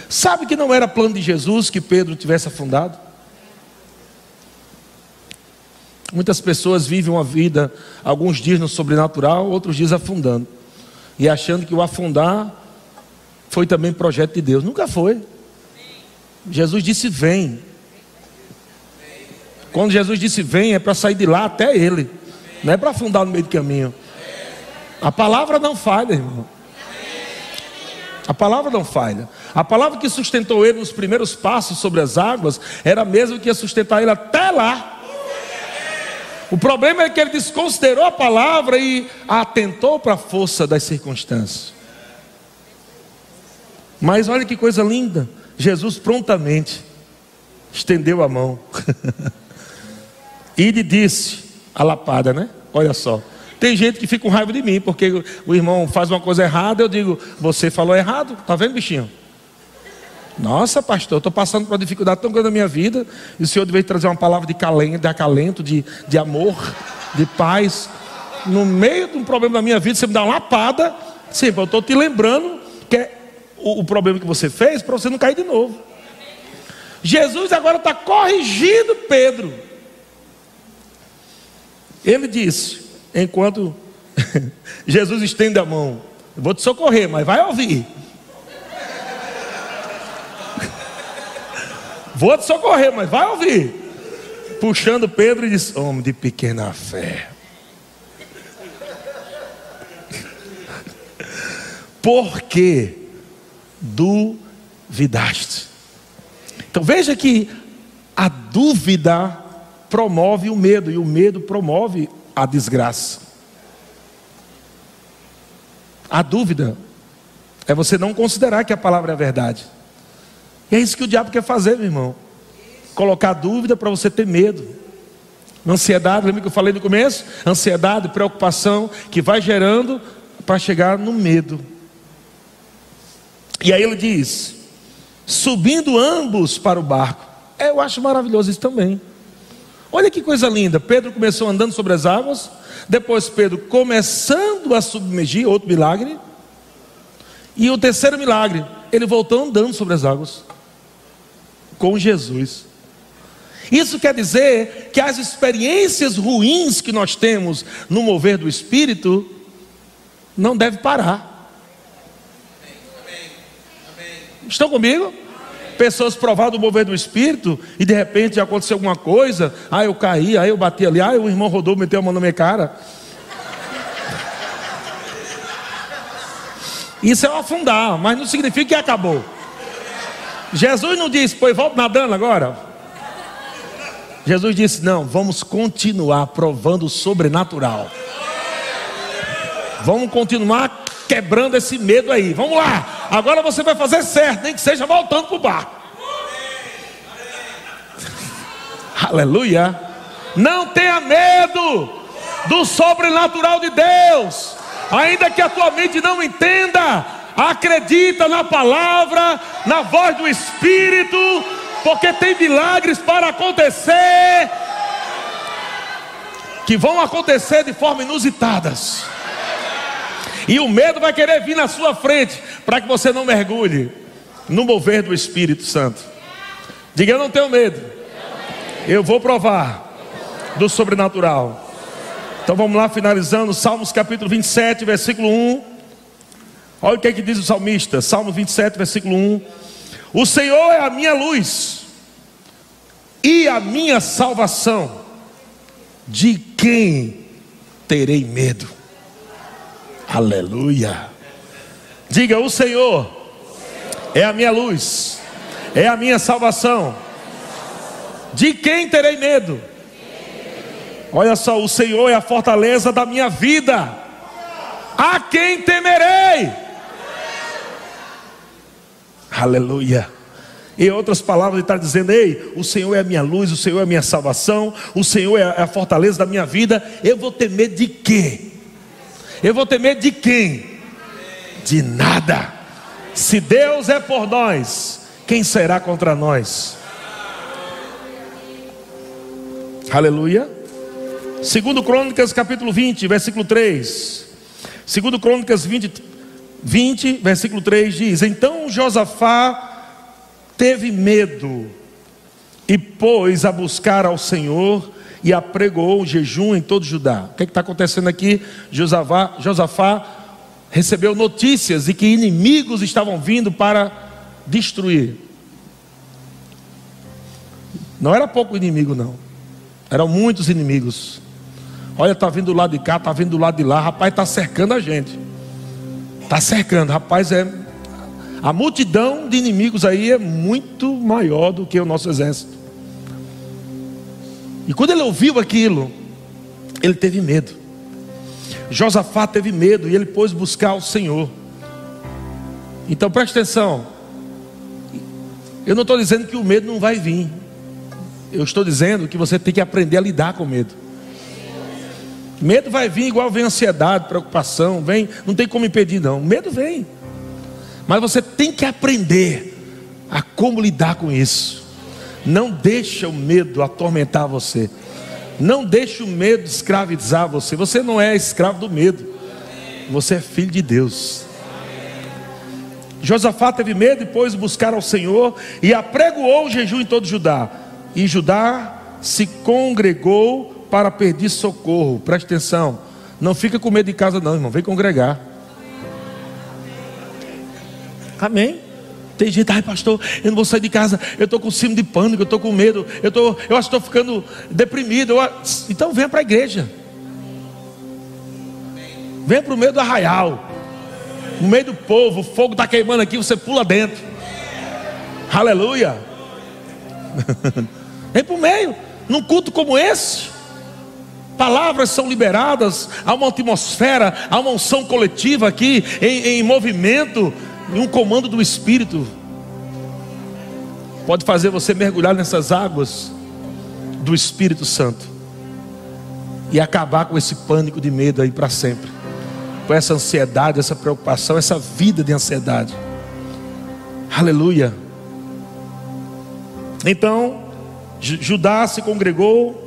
Sabe que não era plano de Jesus que Pedro tivesse afundado? Muitas pessoas vivem uma vida, alguns dias no sobrenatural, outros dias afundando e achando que o afundar foi também projeto de Deus. Nunca foi. Jesus disse: Vem. Quando Jesus disse: Vem, é para sair de lá até Ele, não é para afundar no meio do caminho. A palavra não falha, irmão. A palavra não falha. A palavra que sustentou ele nos primeiros passos sobre as águas era a mesma que ia sustentar ele até lá. O problema é que ele desconsiderou a palavra e atentou para a força das circunstâncias. Mas olha que coisa linda. Jesus prontamente estendeu a mão. e lhe disse, a lapada, né? Olha só. Tem gente que fica com raiva de mim, porque o irmão faz uma coisa errada, eu digo, você falou errado, tá vendo, bichinho? Nossa, pastor, estou passando por uma dificuldade tão grande na minha vida, e o senhor deve trazer uma palavra de calento, de acalento, de, de amor, de paz. No meio de um problema da minha vida, você me dá uma lapada. Sim, eu estou te lembrando que é o, o problema que você fez para você não cair de novo. Jesus agora está corrigindo Pedro. Ele disse, enquanto Jesus estende a mão, vou te socorrer, mas vai ouvir. Vou te socorrer, mas vai ouvir. Puxando Pedro e disse: Homem de pequena fé. Por que duvidaste? Então veja que a dúvida promove o medo e o medo promove a desgraça. A dúvida é você não considerar que a palavra é verdade. E é isso que o diabo quer fazer, meu irmão. Colocar dúvida para você ter medo. Ansiedade, lembra que eu falei no começo? Ansiedade, preocupação, que vai gerando para chegar no medo. E aí ele diz: subindo ambos para o barco. É, eu acho maravilhoso isso também. Olha que coisa linda. Pedro começou andando sobre as águas, depois Pedro começando a submergir, outro milagre. E o terceiro milagre, ele voltou andando sobre as águas com Jesus. Isso quer dizer que as experiências ruins que nós temos no mover do Espírito não deve parar. Estão comigo? Pessoas provadas do mover do Espírito e de repente aconteceu alguma coisa, ah, eu caí, aí eu bati ali, ah, o irmão rodou, meteu a mão na minha cara. Isso é afundar, mas não significa que acabou. Jesus não disse, pois volta nadando agora. Jesus disse: não, vamos continuar provando o sobrenatural. Vamos continuar quebrando esse medo aí. Vamos lá. Agora você vai fazer certo, nem que seja voltando para o barco. Aleluia. Não tenha medo do sobrenatural de Deus. Ainda que a tua mente não entenda, acredita na palavra, na voz do Espírito, porque tem milagres para acontecer, que vão acontecer de forma inusitadas. E o medo vai querer vir na sua frente, para que você não mergulhe no mover do Espírito Santo. Diga: Eu não tenho medo, eu vou provar do sobrenatural. Então vamos lá, finalizando, Salmos capítulo 27, versículo 1. Olha o que, é que diz o salmista, Salmo 27, versículo 1: O Senhor é a minha luz e a minha salvação, de quem terei medo? Aleluia. Diga: O Senhor é a minha luz, é a minha salvação, de quem terei medo? Olha só, o Senhor é a fortaleza da minha vida, a quem temerei? Aleluia. Em outras palavras, ele está dizendo: Ei, o Senhor é a minha luz, o Senhor é a minha salvação, o Senhor é a fortaleza da minha vida. Eu vou ter medo de quê? Eu vou ter medo de quem? De nada. Se Deus é por nós, quem será contra nós? Aleluia. Segundo Crônicas capítulo 20, versículo 3. Segundo Crônicas 20, 20, versículo 3 diz: Então Josafá teve medo e pôs a buscar ao Senhor e apregoou o jejum em todo Judá. O que é está acontecendo aqui? Josafá, Josafá recebeu notícias de que inimigos estavam vindo para destruir. Não era pouco inimigo, não. Eram muitos inimigos. Olha, está vindo do lado de cá, está vindo do lado de lá. Rapaz, está cercando a gente. Está cercando, rapaz, é. A multidão de inimigos aí é muito maior do que o nosso exército. E quando ele ouviu aquilo, ele teve medo. Josafá teve medo e ele pôs buscar o Senhor. Então preste atenção. Eu não estou dizendo que o medo não vai vir. Eu estou dizendo que você tem que aprender a lidar com medo. Medo vai vir igual vem ansiedade, preocupação, vem, não tem como impedir não. Medo vem. Mas você tem que aprender a como lidar com isso. Não deixa o medo atormentar você. Não deixe o medo escravizar você. Você não é escravo do medo. Você é filho de Deus. Josafá teve medo e pôs buscar ao Senho e apregoou o jejum em todo Judá. E Judá se congregou para pedir socorro. Preste atenção. Não fica com medo de casa, não, irmão. Vem congregar. Amém. Tem gente, ai pastor, eu não vou sair de casa, eu estou com cima de pânico, eu estou com medo, eu, tô, eu acho que estou ficando deprimido. Eu, então venha para a igreja. Venha para o meio do arraial, no meio do povo, o fogo está queimando aqui, você pula dentro. Aleluia. Vem para o meio, num culto como esse. Palavras são liberadas, há uma atmosfera, há uma unção coletiva aqui em, em movimento e um comando do Espírito pode fazer você mergulhar nessas águas do Espírito Santo e acabar com esse pânico de medo aí para sempre, com essa ansiedade, essa preocupação, essa vida de ansiedade. Aleluia. Então, Judá se congregou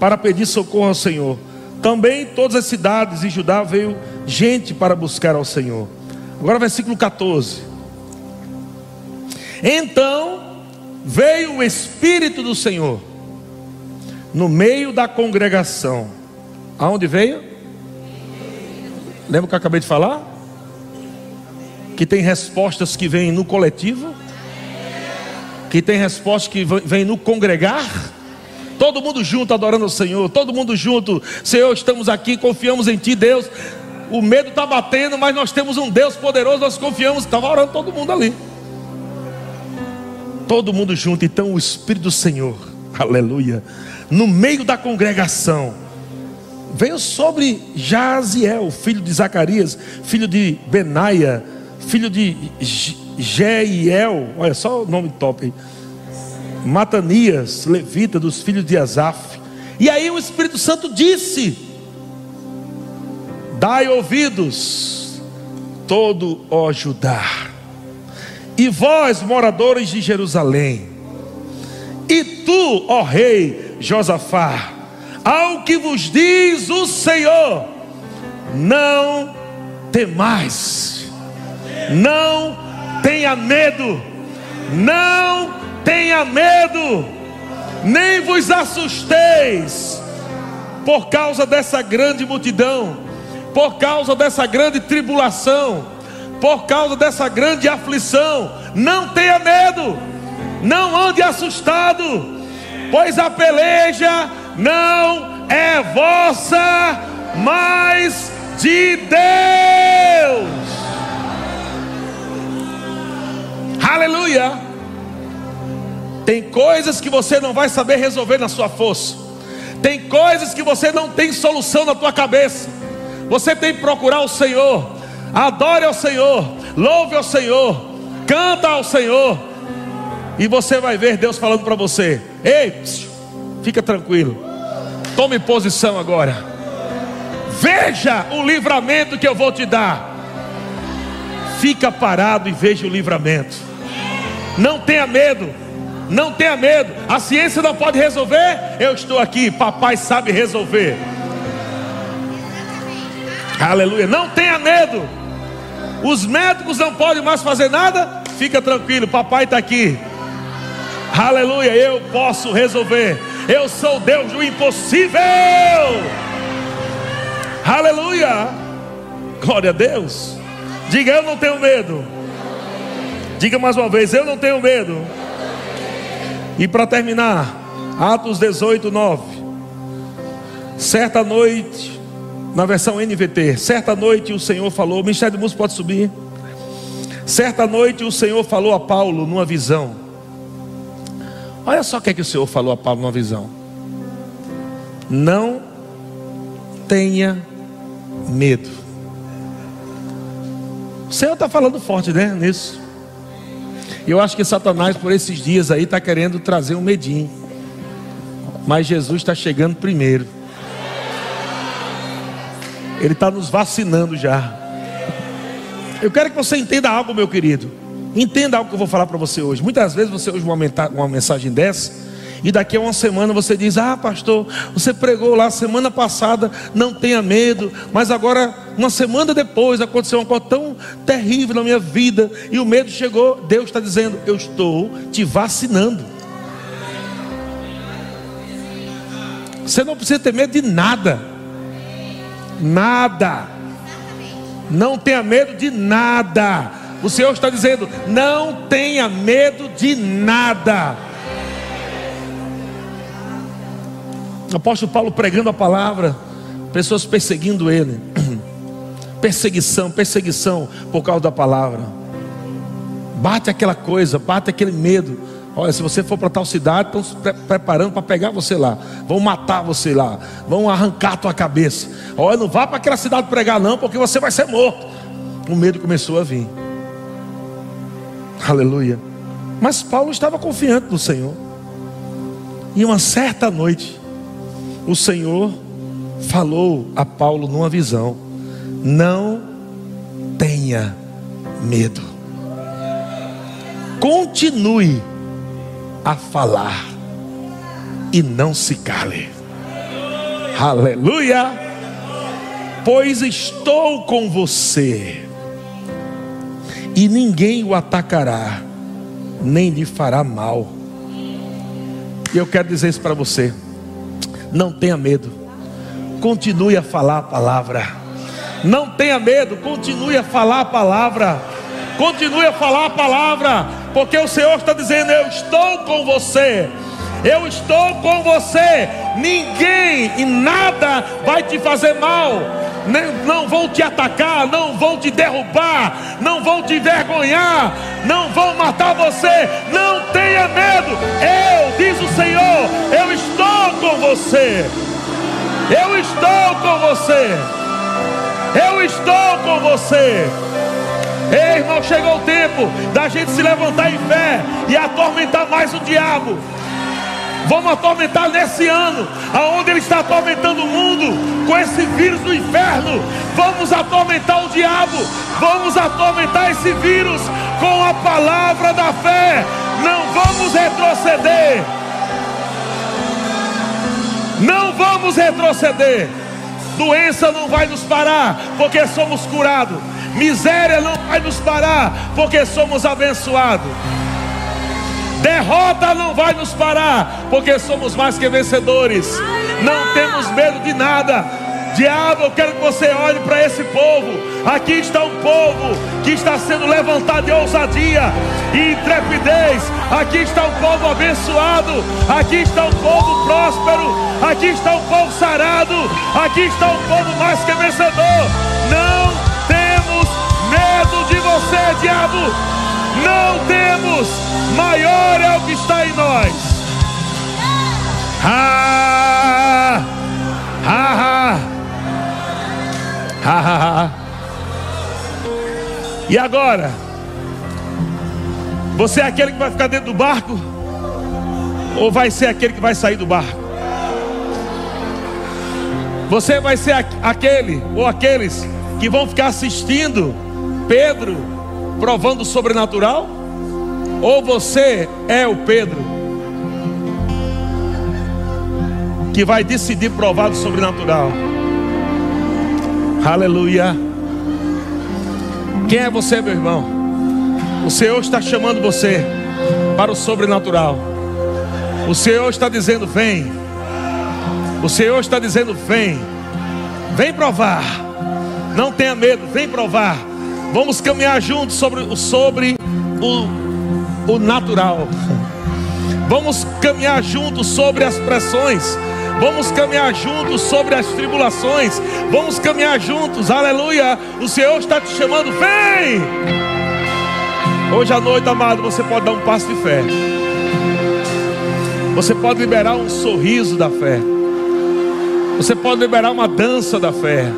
para pedir socorro ao Senhor. Também todas as cidades de Judá veio gente para buscar ao Senhor. Agora, versículo 14. Então veio o Espírito do Senhor no meio da congregação. Aonde veio? Lembra o que eu acabei de falar? Que tem respostas que vêm no coletivo, que tem respostas que vêm no congregar. Todo mundo junto adorando o Senhor, todo mundo junto, Senhor, estamos aqui, confiamos em Ti, Deus o medo está batendo, mas nós temos um Deus poderoso, nós confiamos. Estava orando todo mundo ali. Todo mundo junto, então o Espírito do Senhor, aleluia, no meio da congregação, veio sobre Jaziel, filho de Zacarias, filho de Benaia, filho de Jeiel, olha só o nome top aí. Matanias, levita dos filhos de Asaf. E aí o Espírito Santo disse: Dai ouvidos, todo ó Judá, e vós, moradores de Jerusalém, e tu, ó rei Josafá, ao que vos diz o Senhor, não temais, não tenha medo, não tenha medo, nem vos assusteis por causa dessa grande multidão por causa dessa grande tribulação, por causa dessa grande aflição. Não tenha medo, não ande assustado, pois a peleja não é vossa, mas de Deus. Aleluia. Tem coisas que você não vai saber resolver na sua força. Tem coisas que você não tem solução na tua cabeça. Você tem que procurar o Senhor. Adore ao Senhor. Louve ao Senhor. Canta ao Senhor. E você vai ver Deus falando para você: Ei, fica tranquilo. Tome posição agora. Veja o livramento que eu vou te dar. Fica parado e veja o livramento. Não tenha medo. Não tenha medo. A ciência não pode resolver. Eu estou aqui. Papai sabe resolver. Aleluia. Não tenha medo. Os médicos não podem mais fazer nada. Fica tranquilo, papai está aqui. Aleluia. Eu posso resolver. Eu sou Deus do impossível. Aleluia. Glória a Deus. Diga, eu não tenho medo. Diga mais uma vez, eu não tenho medo. E para terminar, Atos 18, 9. Certa noite, na versão NVT, certa noite o Senhor falou, Ministério de Música pode subir. Certa noite o Senhor falou a Paulo numa visão. Olha só o que é que o Senhor falou a Paulo numa visão. Não tenha medo. O Senhor está falando forte, né? Nisso. E eu acho que Satanás, por esses dias aí, está querendo trazer um medinho. Mas Jesus está chegando primeiro. Ele está nos vacinando já. Eu quero que você entenda algo, meu querido. Entenda algo que eu vou falar para você hoje. Muitas vezes você ouve uma, uma mensagem dessa e daqui a uma semana você diz: Ah, pastor, você pregou lá semana passada, não tenha medo, mas agora, uma semana depois, aconteceu uma coisa tão terrível na minha vida e o medo chegou. Deus está dizendo: Eu estou te vacinando. Você não precisa ter medo de nada, nada, não tenha medo de nada. O Senhor está dizendo: não tenha medo de nada. Apóstolo Paulo pregando a palavra, pessoas perseguindo ele. Perseguição, perseguição por causa da palavra. Bate aquela coisa, bate aquele medo. Olha, se você for para tal cidade, estão se pre preparando para pegar você lá. Vão matar você lá. Vão arrancar a tua cabeça. Olha, não vá para aquela cidade pregar, não, porque você vai ser morto. O medo começou a vir. Aleluia. Mas Paulo estava confiante no Senhor. E uma certa noite, o Senhor falou a Paulo numa visão: não tenha medo, continue a falar e não se cale. Aleluia! Pois estou com você, e ninguém o atacará, nem lhe fará mal. E eu quero dizer isso para você. Não tenha medo. Continue a falar a palavra. Não tenha medo, continue a falar a palavra. Continue a falar a palavra, porque o Senhor está dizendo: Eu estou com você. Eu estou com você. Ninguém e nada vai te fazer mal. Não vão te atacar, não vão te derrubar, não vão te envergonhar, não vão matar você. Não tenha medo. Eu, diz o Senhor, eu estou com você. Eu estou com você. Eu estou com você. Ei, irmão, chegou o tempo da gente se levantar em fé e atormentar mais o diabo. Vamos atormentar nesse ano, aonde ele está atormentando o mundo com esse vírus do inferno. Vamos atormentar o diabo, vamos atormentar esse vírus com a palavra da fé. Não vamos retroceder. Não vamos retroceder. Doença não vai nos parar, porque somos curados. Miséria não vai nos parar, porque somos abençoados. Derrota não vai nos parar, porque somos mais que vencedores. Não temos medo de nada. Diabo, eu quero que você olhe para esse povo. Aqui está um povo que está sendo levantado de ousadia e intrepidez. Aqui está um povo abençoado. Aqui está um povo próspero. Aqui está um povo sarado. Aqui está um povo mais que vencedor. Não temos medo de você, diabo não temos, maior é o que está em nós. Ha! Ha! Ha! Ha! ha, ha. E agora? Você é aquele que vai ficar dentro do barco? Ou vai ser aquele que vai sair do barco? Você vai ser aquele ou aqueles que vão ficar assistindo Pedro provando o sobrenatural? Ou você é o Pedro que vai decidir provar do sobrenatural? Aleluia. Quem é você, meu irmão? O Senhor está chamando você para o sobrenatural. O Senhor está dizendo: vem. O Senhor está dizendo: vem. Vem provar. Não tenha medo, vem provar. Vamos caminhar juntos sobre, sobre o, o natural. Vamos caminhar juntos sobre as pressões. Vamos caminhar juntos sobre as tribulações. Vamos caminhar juntos, aleluia. O Senhor está te chamando, vem! Hoje à noite, amado, você pode dar um passo de fé. Você pode liberar um sorriso da fé. Você pode liberar uma dança da fé.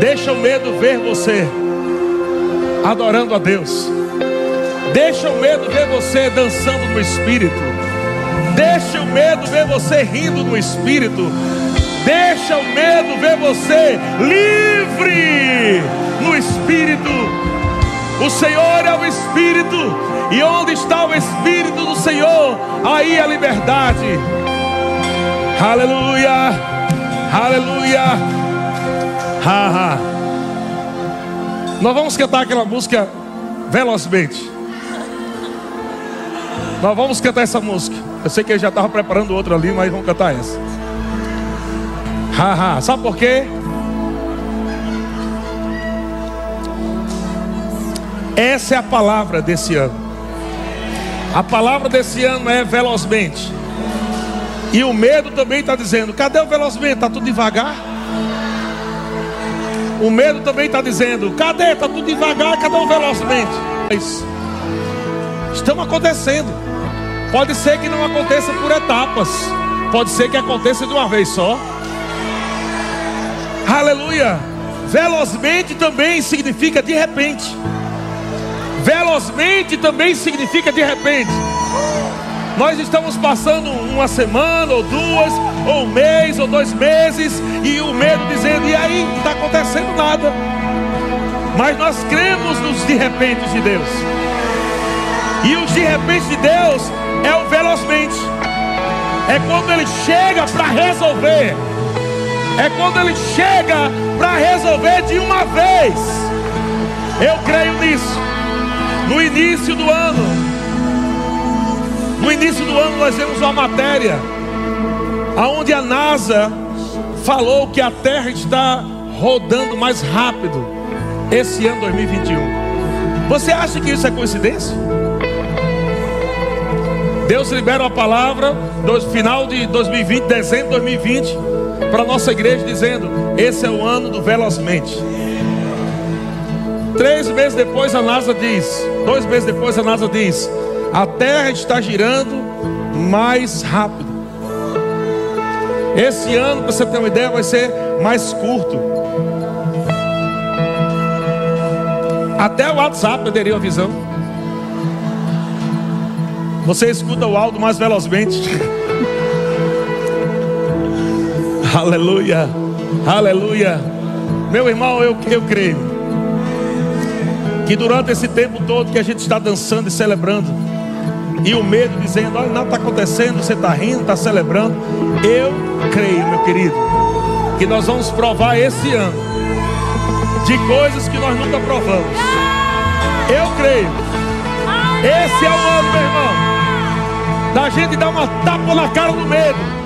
Deixa o medo ver você adorando a Deus. Deixa o medo ver você dançando no espírito. Deixa o medo ver você rindo no espírito. Deixa o medo ver você livre no espírito. O Senhor é o Espírito, e onde está o Espírito do Senhor, aí é a liberdade. Aleluia, aleluia. Ha, ha. Nós vamos cantar aquela música velozmente. Nós vamos cantar essa música. Eu sei que ele já estava preparando outra ali, mas vamos cantar essa. Ha, ha. Sabe por quê? Essa é a palavra desse ano. A palavra desse ano é velozmente. E o medo também está dizendo: cadê o velozmente? Está tudo devagar. O medo também está dizendo: cadê? Está tudo devagar, cadê o velozmente? Estão acontecendo. Pode ser que não aconteça por etapas. Pode ser que aconteça de uma vez só. Aleluia. Velozmente também significa de repente. Velozmente também significa de repente. Nós estamos passando uma semana, ou duas, ou um mês, ou dois meses, e o medo dizendo: e aí, não está acontecendo nada. Mas nós cremos nos de repente de Deus. E os de repente de Deus é o velozmente. É quando ele chega para resolver. É quando ele chega para resolver de uma vez. Eu creio nisso. No início do ano, no início do ano nós vemos uma matéria aonde a NASA falou que a Terra está rodando mais rápido esse ano 2021. Você acha que isso é coincidência? Deus libera uma palavra no final de 2020, dezembro de 2020, para nossa igreja, dizendo: Esse é o ano do velozmente. Três meses depois a NASA diz, dois meses depois a NASA diz, a Terra está girando mais rápido. Esse ano, para você ter uma ideia, vai ser mais curto. Até o WhatsApp aderiu a visão. Você escuta o áudio mais velozmente. aleluia, aleluia. Meu irmão, eu, eu creio que durante esse tempo todo que a gente está dançando e celebrando, e o medo dizendo: olha, nada está acontecendo, você está rindo, está celebrando. Eu creio, meu querido, que nós vamos provar esse ano de coisas que nós nunca provamos. Eu creio. Esse é o ano, meu irmão, da gente dar uma tapa na cara do medo